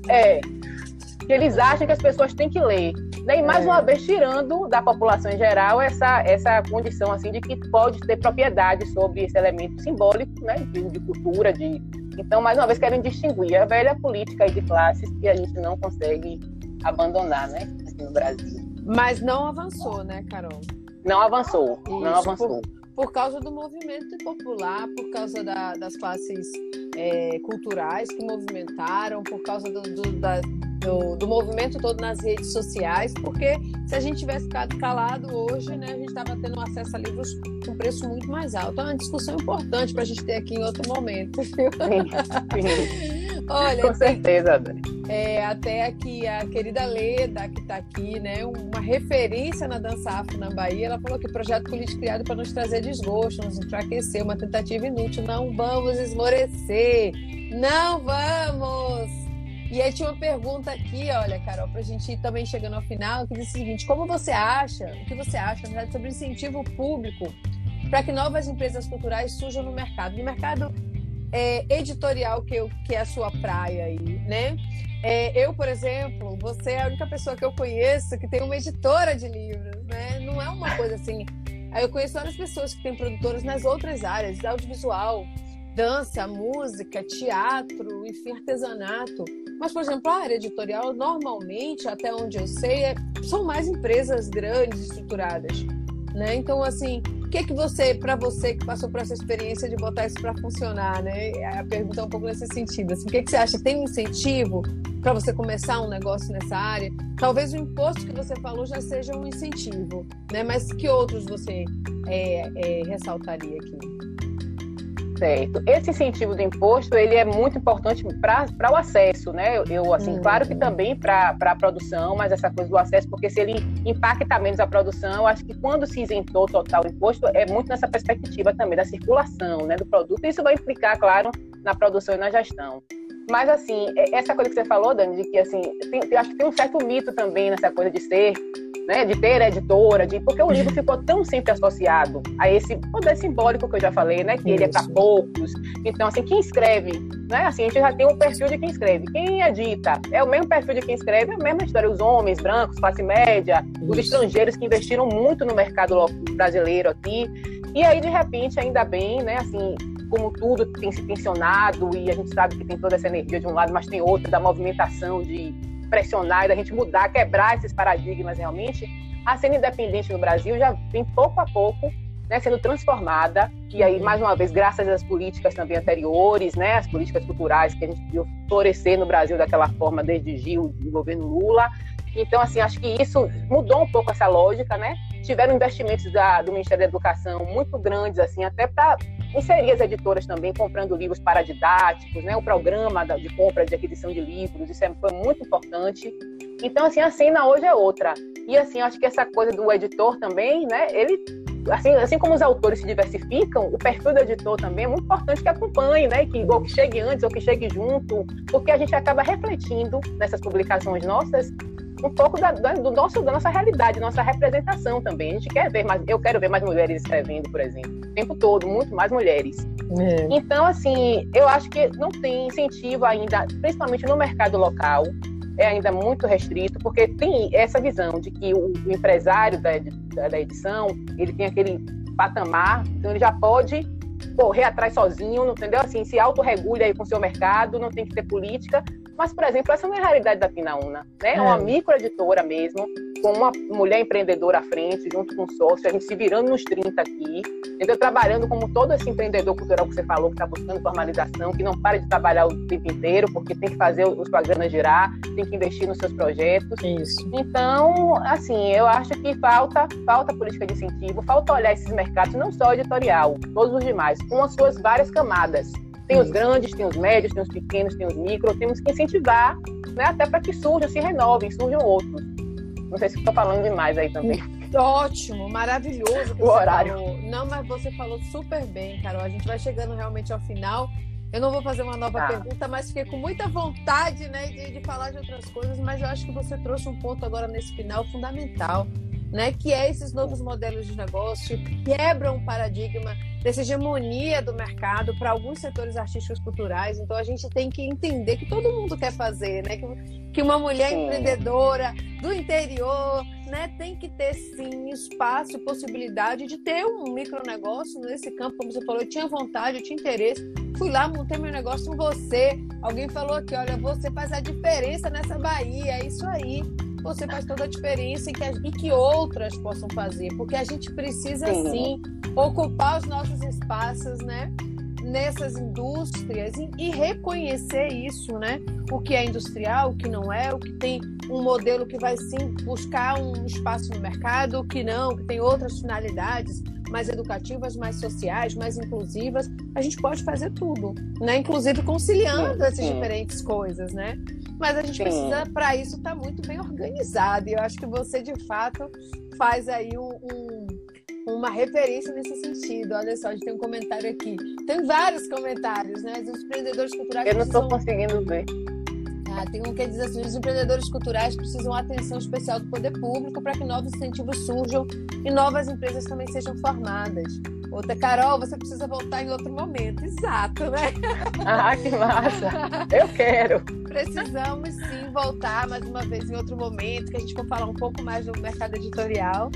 [SPEAKER 4] É, que eles acham que as pessoas têm que ler. né? E mais é. uma vez tirando da população em geral essa, essa condição assim de que pode ter propriedade sobre esse elemento simbólico, né? De, de cultura, de então mais uma vez querem distinguir a velha política de classes que a gente não consegue abandonar, né? Aqui no Brasil.
[SPEAKER 1] Mas não avançou, né, Carol?
[SPEAKER 4] Não avançou, Isso, não avançou.
[SPEAKER 1] Por, por, causa do movimento popular, por causa da, das classes é, culturais que movimentaram, por causa do, do, da, do, do, movimento todo nas redes sociais, porque se a gente tivesse ficado calado hoje, né, a gente estava tendo acesso a livros com preço muito mais alto. É uma discussão importante para a gente ter aqui em outro momento, viu? Sim, sim.
[SPEAKER 4] Olha, com certeza.
[SPEAKER 1] É, até aqui a querida Leda, que está aqui, né, uma referência na dança afro na Bahia, ela falou que projeto político criado para nos trazer desgosto, nos enfraquecer, uma tentativa inútil. Não vamos esmorecer, não vamos! E aí tinha uma pergunta aqui, olha, Carol, para a gente ir também chegando ao final, que diz o seguinte: como você acha, o que você acha, na verdade, sobre o incentivo público para que novas empresas culturais surjam no mercado? No mercado é, editorial, que, eu, que é a sua praia aí, né? É, eu, por exemplo, você é a única pessoa que eu conheço que tem uma editora de livros, né? Não é uma coisa assim. Eu conheço várias pessoas que têm produtoras nas outras áreas, audiovisual, dança, música, teatro, enfim, artesanato. Mas, por exemplo, a área editorial, normalmente, até onde eu sei, é, são mais empresas grandes, estruturadas. Né? Então, assim, o que que você, para você que passou por essa experiência de botar isso para funcionar, né? A pergunta é um pouco nesse sentido. Assim, o que que você acha? Tem um incentivo para você começar um negócio nessa área? Talvez o imposto que você falou já seja um incentivo, né? Mas que outros você é, é, ressaltaria aqui?
[SPEAKER 4] Certo. Esse incentivo do imposto, ele é muito importante para o acesso, né? Eu, assim, uhum. claro que também para a produção, mas essa coisa do acesso, porque se ele impacta menos a produção, acho que quando se isentou total o imposto, é muito nessa perspectiva também da circulação, né, do produto. Isso vai implicar, claro, na produção e na gestão. Mas, assim, essa coisa que você falou, Dani, de que, assim, tem, eu acho que tem um certo mito também nessa coisa de ser né, de ter editora, de, porque o livro ficou tão sempre associado a esse poder simbólico que eu já falei, né, que ele é para poucos. Então, assim, quem escreve, né, assim, a gente já tem um perfil de quem escreve. Quem edita é o mesmo perfil de quem escreve, é a mesma história. Os homens brancos, classe média, Isso. os estrangeiros que investiram muito no mercado brasileiro aqui. E aí, de repente, ainda bem, né, assim, como tudo tem se tensionado e a gente sabe que tem toda essa energia de um lado, mas tem outra da movimentação de pressionar da gente mudar, quebrar esses paradigmas realmente, a cena independente no Brasil já vem pouco a pouco né, sendo transformada, e aí, mais uma vez, graças às políticas também anteriores, né, as políticas culturais que a gente viu florescer no Brasil daquela forma desde Gil, do governo Lula. Então, assim, acho que isso mudou um pouco essa lógica, né? Tiveram investimentos da, do Ministério da Educação muito grandes, assim, até para inserir as editoras também comprando livros paradidáticos, né? O programa de compra de aquisição de livros, isso é, foi muito importante. Então, assim, a cena hoje é outra. E, assim, acho que essa coisa do editor também, né? Ele, assim, assim como os autores se diversificam, o perfil do editor também é muito importante que acompanhe, né? Que, ou que chegue antes ou que chegue junto, porque a gente acaba refletindo nessas publicações nossas um pouco da, da, do nosso, da nossa realidade, nossa representação também. A gente quer ver mais, eu quero ver mais mulheres escrevendo, por exemplo, o tempo todo, muito mais mulheres. É. Então, assim, eu acho que não tem incentivo ainda, principalmente no mercado local, é ainda muito restrito, porque tem essa visão de que o, o empresário da, da edição, ele tem aquele patamar, então ele já pode correr atrás sozinho, entendeu? Assim, se autorregule aí com o seu mercado, não tem que ter política, mas, por exemplo, essa não é a realidade da Pinaúna, né? É uma microeditora mesmo, com uma mulher empreendedora à frente, junto com o sócio, a gente se virando nos 30 aqui, entendeu? Trabalhando como todo esse empreendedor cultural que você falou, que está buscando formalização, que não para de trabalhar o tempo inteiro, porque tem que fazer os programas girar, tem que investir nos seus projetos. Isso. Então, assim, eu acho que falta, falta política de incentivo, falta olhar esses mercados, não só editorial, todos os demais, com as suas várias camadas. Tem os grandes, tem os médios, tem os pequenos, tem os micros. Temos que incentivar, né, até para que surjam, se renovem, surjam outros. Não sei se estou falando demais aí também.
[SPEAKER 1] Ótimo, maravilhoso.
[SPEAKER 4] O horário.
[SPEAKER 1] Falou. Não, mas você falou super bem, Carol. A gente vai chegando realmente ao final. Eu não vou fazer uma nova tá. pergunta, mas fiquei com muita vontade né, de, de falar de outras coisas. Mas eu acho que você trouxe um ponto agora nesse final fundamental né? Que é esses novos modelos de negócio, quebram o paradigma dessa hegemonia do mercado para alguns setores artísticos culturais. Então a gente tem que entender que todo mundo quer fazer, né? Que, que uma mulher sim. empreendedora do interior, né, tem que ter sim espaço e possibilidade de ter um micronegócio nesse campo, como você falou, eu tinha vontade, eu tinha interesse, fui lá, montei meu negócio com você. Alguém falou aqui, olha, você faz a diferença nessa Bahia, é isso aí você faz toda a diferença e que, e que outras possam fazer, porque a gente precisa sim, ocupar os nossos espaços, né? nessas indústrias e, e, reconhecer isso, né? O que é industrial, o que não é, o que tem um modelo que vai sim buscar um espaço no mercado, o que não, que tem outras finalidades mais educativas, mais sociais, mais inclusivas. A gente pode fazer tudo, né? Inclusive conciliando essas sim. diferentes coisas, né? Mas a gente Sim. precisa, para isso, estar tá muito bem organizado. E eu acho que você, de fato, faz aí um, um, uma referência nesse sentido. Olha só, a gente tem um comentário aqui. Tem vários comentários, né? Os empreendedores culturais.
[SPEAKER 4] Eu não estou conseguindo ver.
[SPEAKER 1] Ah, tem um que diz assim: os empreendedores culturais precisam de atenção especial do poder público para que novos incentivos surjam e novas empresas também sejam formadas. Outra, Carol, você precisa voltar em outro momento. Exato, né?
[SPEAKER 4] Ah, que massa! Eu quero!
[SPEAKER 1] Precisamos sim voltar mais uma vez em outro momento, que a gente for falar um pouco mais do mercado editorial.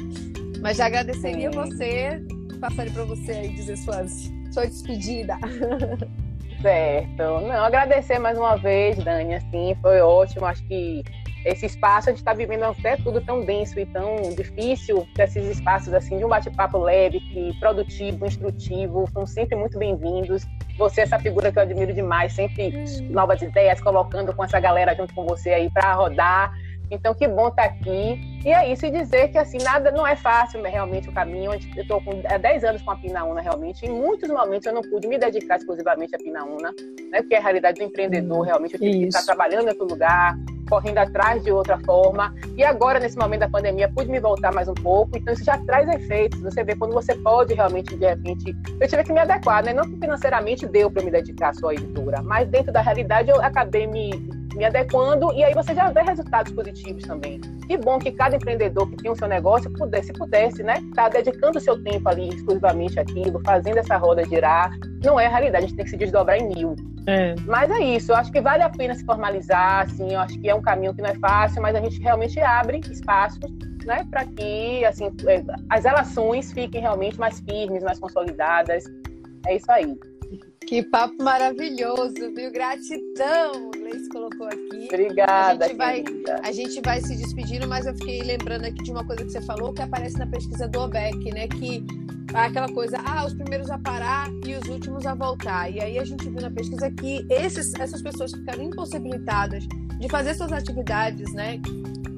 [SPEAKER 1] Mas já agradeceria sim. você, passaria para você aí dizer suas, sua despedida.
[SPEAKER 4] Certo. Não, agradecer mais uma vez, Dani, assim, foi ótimo. Acho que esse espaço, a gente está vivendo até tudo tão denso e tão difícil, esses espaços assim de um bate-papo leve, que, produtivo, instrutivo, são sempre muito bem-vindos. Você, essa figura que eu admiro demais, sempre hum. novas ideias, colocando com essa galera junto com você aí para rodar. Então, que bom estar tá aqui. E é isso, e dizer que assim, nada não é fácil realmente o caminho. Eu estou com 10 anos com a Pinaúna, realmente. Em muitos momentos eu não pude me dedicar exclusivamente à Pinaúna, né? porque é a realidade do empreendedor, realmente. Eu tive que estar trabalhando em outro lugar, correndo atrás de outra forma. E agora, nesse momento da pandemia, pude me voltar mais um pouco. Então, isso já traz efeitos. Você vê quando você pode realmente, de repente. Eu tive que me adequar, né? Não que financeiramente deu para me dedicar só à editora, mas dentro da realidade eu acabei me, me adequando e aí você já vê resultados positivos também. Que bom que cada empreendedor que tem o seu negócio pudesse, pudesse, né? Tá dedicando o seu tempo ali exclusivamente àquilo, fazendo essa roda girar. Não é a realidade, a gente tem que se desdobrar em mil. É. Mas é isso, eu acho que vale a pena se formalizar, assim, eu acho que é um caminho que não é fácil, mas a gente realmente abre espaços, né, para que, assim, é, as relações fiquem realmente mais firmes, mais consolidadas. É isso aí.
[SPEAKER 1] Que papo maravilhoso, viu? Gratidão, Gleice colocou aqui.
[SPEAKER 4] Obrigada.
[SPEAKER 1] A gente, vai, a gente vai se despedindo, mas eu fiquei lembrando aqui de uma coisa que você falou que aparece na pesquisa do OBEC, né? Que aquela coisa, ah, os primeiros a parar e os últimos a voltar. E aí a gente viu na pesquisa que esses, essas pessoas ficaram impossibilitadas de fazer suas atividades, né,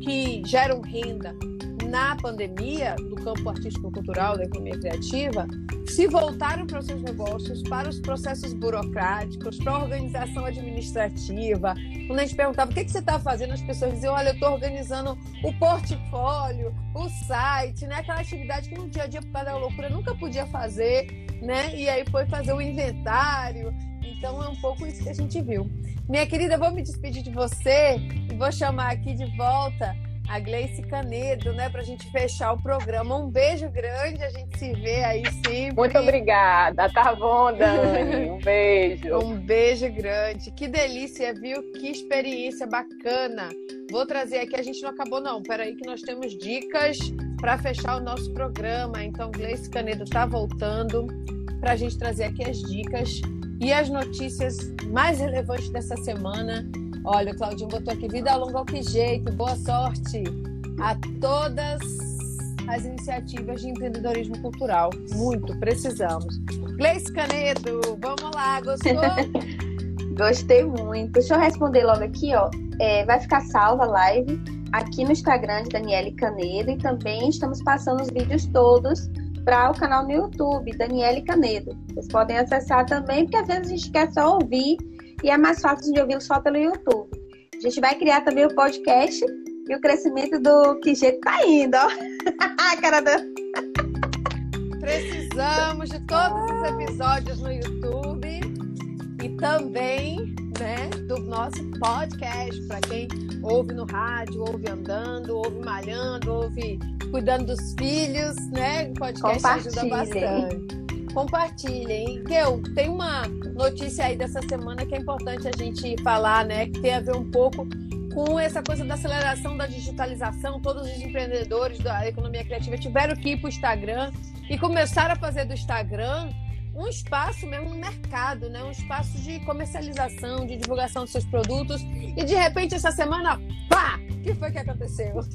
[SPEAKER 1] que geram renda na pandemia do campo artístico-cultural, da economia criativa, se voltaram para os seus negócios, para os processos burocráticos, para a organização administrativa. Quando a gente perguntava o que, que você está fazendo, as pessoas diziam: olha, eu estou organizando o portfólio, o site, né? aquela atividade que no dia a dia, por causa da loucura, nunca podia fazer, né? e aí foi fazer o inventário. Então é um pouco isso que a gente viu. Minha querida, vou me despedir de você e vou chamar aqui de volta a Gleice Canedo, né, para a gente fechar o programa. Um beijo grande, a gente se vê aí sempre.
[SPEAKER 4] Muito obrigada, tá bom, Dani? Um beijo.
[SPEAKER 1] um beijo grande. Que delícia, viu? Que experiência bacana. Vou trazer aqui, a gente não acabou não, peraí que nós temos dicas para fechar o nosso programa. Então, Gleice Canedo está voltando para a gente trazer aqui as dicas e as notícias mais relevantes dessa semana Olha, o Claudinho botou aqui vida longa ao que jeito. Boa sorte a todas as iniciativas de empreendedorismo cultural. Muito, precisamos. Gleice Canedo, vamos lá, gostou?
[SPEAKER 2] Gostei muito. Deixa eu responder logo aqui, ó. É, vai ficar salva a live aqui no Instagram de Daniele Canedo e também estamos passando os vídeos todos para o canal no YouTube, Daniele Canedo. Vocês podem acessar também, porque às vezes a gente quer só ouvir e é mais fácil de ouvir só pelo YouTube. A gente vai criar também o podcast e o crescimento do que jeito tá indo, ó. Cara da...
[SPEAKER 1] Precisamos de todos os episódios no YouTube e também, né, do nosso podcast para quem ouve no rádio, ouve andando, ouve malhando, ouve cuidando dos filhos, né? O podcast ajuda bastante. Compartilhem. Eu tem uma notícia aí dessa semana que é importante a gente falar, né? Que tem a ver um pouco com essa coisa da aceleração da digitalização. Todos os empreendedores da economia criativa tiveram que ir para o Instagram e começaram a fazer do Instagram um espaço mesmo no mercado, né? Um espaço de comercialização, de divulgação dos seus produtos. E de repente essa semana, pá! O que foi que aconteceu?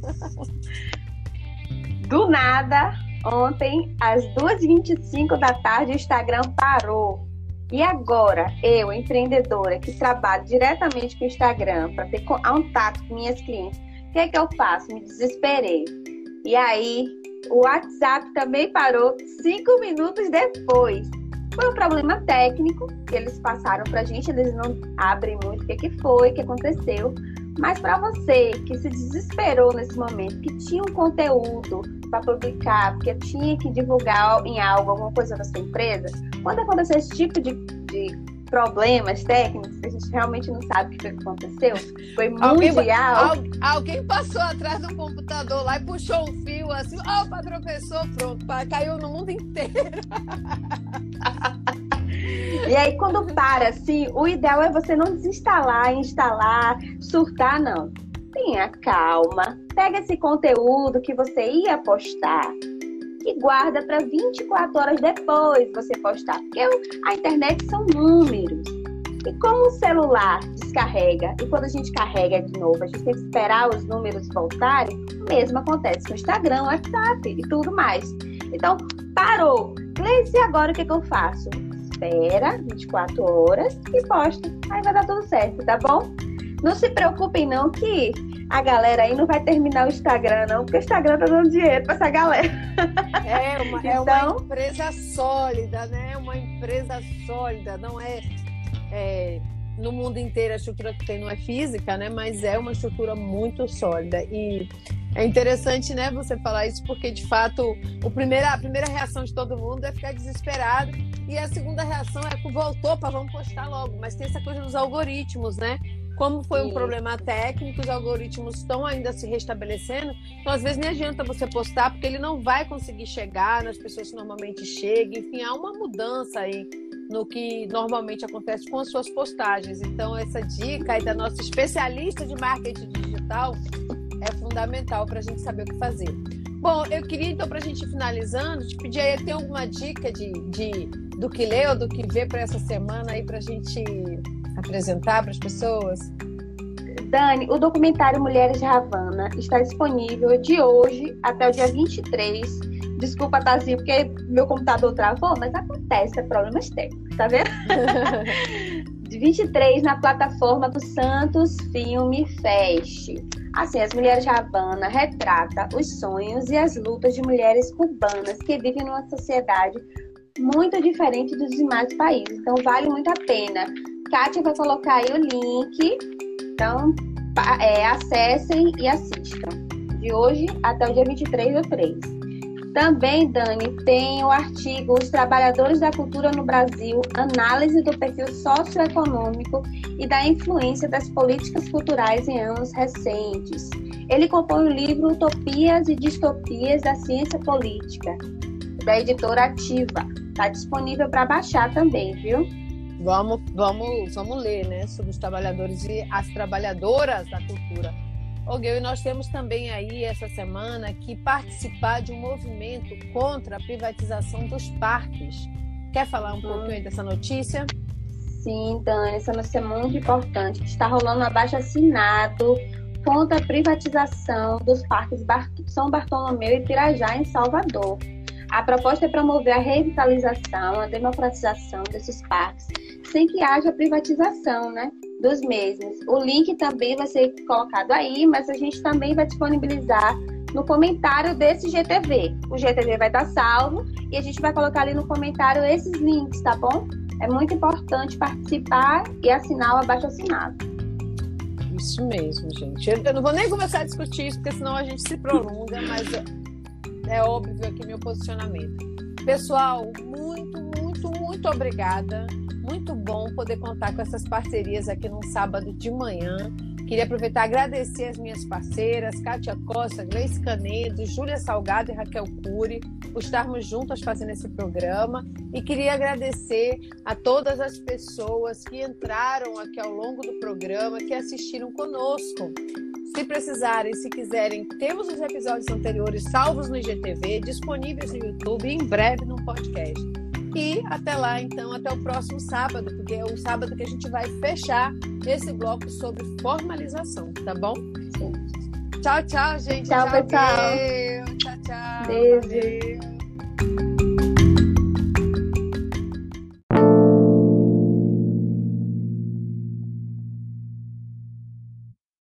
[SPEAKER 2] Do nada, ontem, às 2h25 da tarde, o Instagram parou. E agora, eu, empreendedora, que trabalho diretamente com o Instagram para ter contato com minhas clientes, o que é que eu faço? Me desesperei. E aí, o WhatsApp também parou cinco minutos depois. Foi um problema técnico que eles passaram para a gente, eles não abrem muito o que, que foi, o que aconteceu. Mas para você que se desesperou nesse momento, que tinha um conteúdo para publicar, porque tinha que divulgar em algo, alguma coisa da sua empresa, quando aconteceu esse tipo de, de problemas técnicos, que a gente realmente não sabe o que aconteceu, foi mundial.
[SPEAKER 1] Alguém, alguém passou atrás do computador lá e puxou um fio assim, opa, tropeçou, pronto, caiu no mundo inteiro.
[SPEAKER 2] E aí, quando para, assim, o ideal é você não desinstalar, instalar, surtar, não. Tenha calma, pega esse conteúdo que você ia postar e guarda para 24 horas depois você postar. Porque a internet são números. E como o celular descarrega, e quando a gente carrega de novo, a gente tem que esperar os números voltarem, o mesmo acontece com o Instagram, WhatsApp e tudo mais. Então, parou. Gleice, agora o que, que eu faço? Espera 24 horas e posta. Aí vai dar tudo certo, tá bom? Não se preocupem não que a galera aí não vai terminar o Instagram não, porque o Instagram tá dando dinheiro para essa galera.
[SPEAKER 1] É uma, então... é uma empresa sólida, né? Uma empresa sólida, não é, é no mundo inteiro a estrutura que tem não é física, né? Mas é uma estrutura muito sólida e é interessante, né, você falar isso, porque de fato o primeira, a primeira reação de todo mundo é ficar desesperado e a segunda reação é que voltou para vamos postar logo. Mas tem essa coisa dos algoritmos, né? Como foi um problema técnico, os algoritmos estão ainda se restabelecendo. Então, às vezes, nem adianta você postar, porque ele não vai conseguir chegar nas pessoas que normalmente chegam. Enfim, há uma mudança aí no que normalmente acontece com as suas postagens. Então, essa dica aí da nossa especialista de marketing digital é fundamental para a gente saber o que fazer. Bom, eu queria então, para a gente finalizando, te pedir aí, tem alguma dica de, de, do que ler ou do que ver para essa semana aí para a gente apresentar para as pessoas?
[SPEAKER 2] Dani, o documentário Mulheres de Havana está disponível de hoje até o dia 23. Desculpa, Tazinho, porque meu computador travou, mas acontece, é problemas técnicos, tá vendo? de 23 na plataforma do Santos Filme Fest. Assim, as mulheres de Havana retrata os sonhos e as lutas de mulheres cubanas que vivem numa sociedade muito diferente dos demais países. Então, vale muito a pena. Kátia vai colocar aí o link. Então, é, acessem e assistam. De hoje até o dia 23 do 3. Também, Dani, tem o artigo Os Trabalhadores da Cultura no Brasil, análise do perfil socioeconômico e da influência das políticas culturais em anos recentes. Ele compõe o livro Utopias e Distopias da Ciência Política, da editora Ativa. Está disponível para baixar também, viu?
[SPEAKER 1] Vamos, vamos, vamos ler, né, sobre os trabalhadores e as trabalhadoras da cultura Ogueu, e nós temos também aí essa semana que participar de um movimento contra a privatização dos parques. Quer falar um pouquinho aí dessa notícia?
[SPEAKER 2] Sim, Dani, essa notícia é muito importante. Está rolando um abaixo assinado contra a privatização dos parques São Bartolomeu e Pirajá, em Salvador. A proposta é promover a revitalização, a democratização desses parques, sem que haja privatização, né? dos mesmos. O link também vai ser colocado aí, mas a gente também vai disponibilizar no comentário desse GTV. O GTV vai estar salvo e a gente vai colocar ali no comentário esses links, tá bom? É muito importante participar e assinar o abaixo assinado.
[SPEAKER 1] Isso mesmo, gente. Eu não vou nem começar a discutir isso, porque senão a gente se prolonga, mas é óbvio aqui meu posicionamento. Pessoal, muito, muito, muito obrigada muito bom poder contar com essas parcerias aqui num sábado de manhã. Queria aproveitar e agradecer as minhas parceiras, Kátia Costa, Gleice Canedo, Júlia Salgado e Raquel Cury, por estarmos juntas fazendo esse programa. E queria agradecer a todas as pessoas que entraram aqui ao longo do programa, que assistiram conosco. Se precisarem, se quiserem, temos os episódios anteriores salvos no IGTV, disponíveis no YouTube e em breve no podcast. E até lá, então, até o próximo sábado, porque é o sábado que a gente vai fechar esse bloco sobre formalização, tá bom? Tchau, tchau, gente.
[SPEAKER 2] Tchau,
[SPEAKER 1] tchau
[SPEAKER 2] pessoal.
[SPEAKER 1] Tchau, tchau.
[SPEAKER 2] Beijo.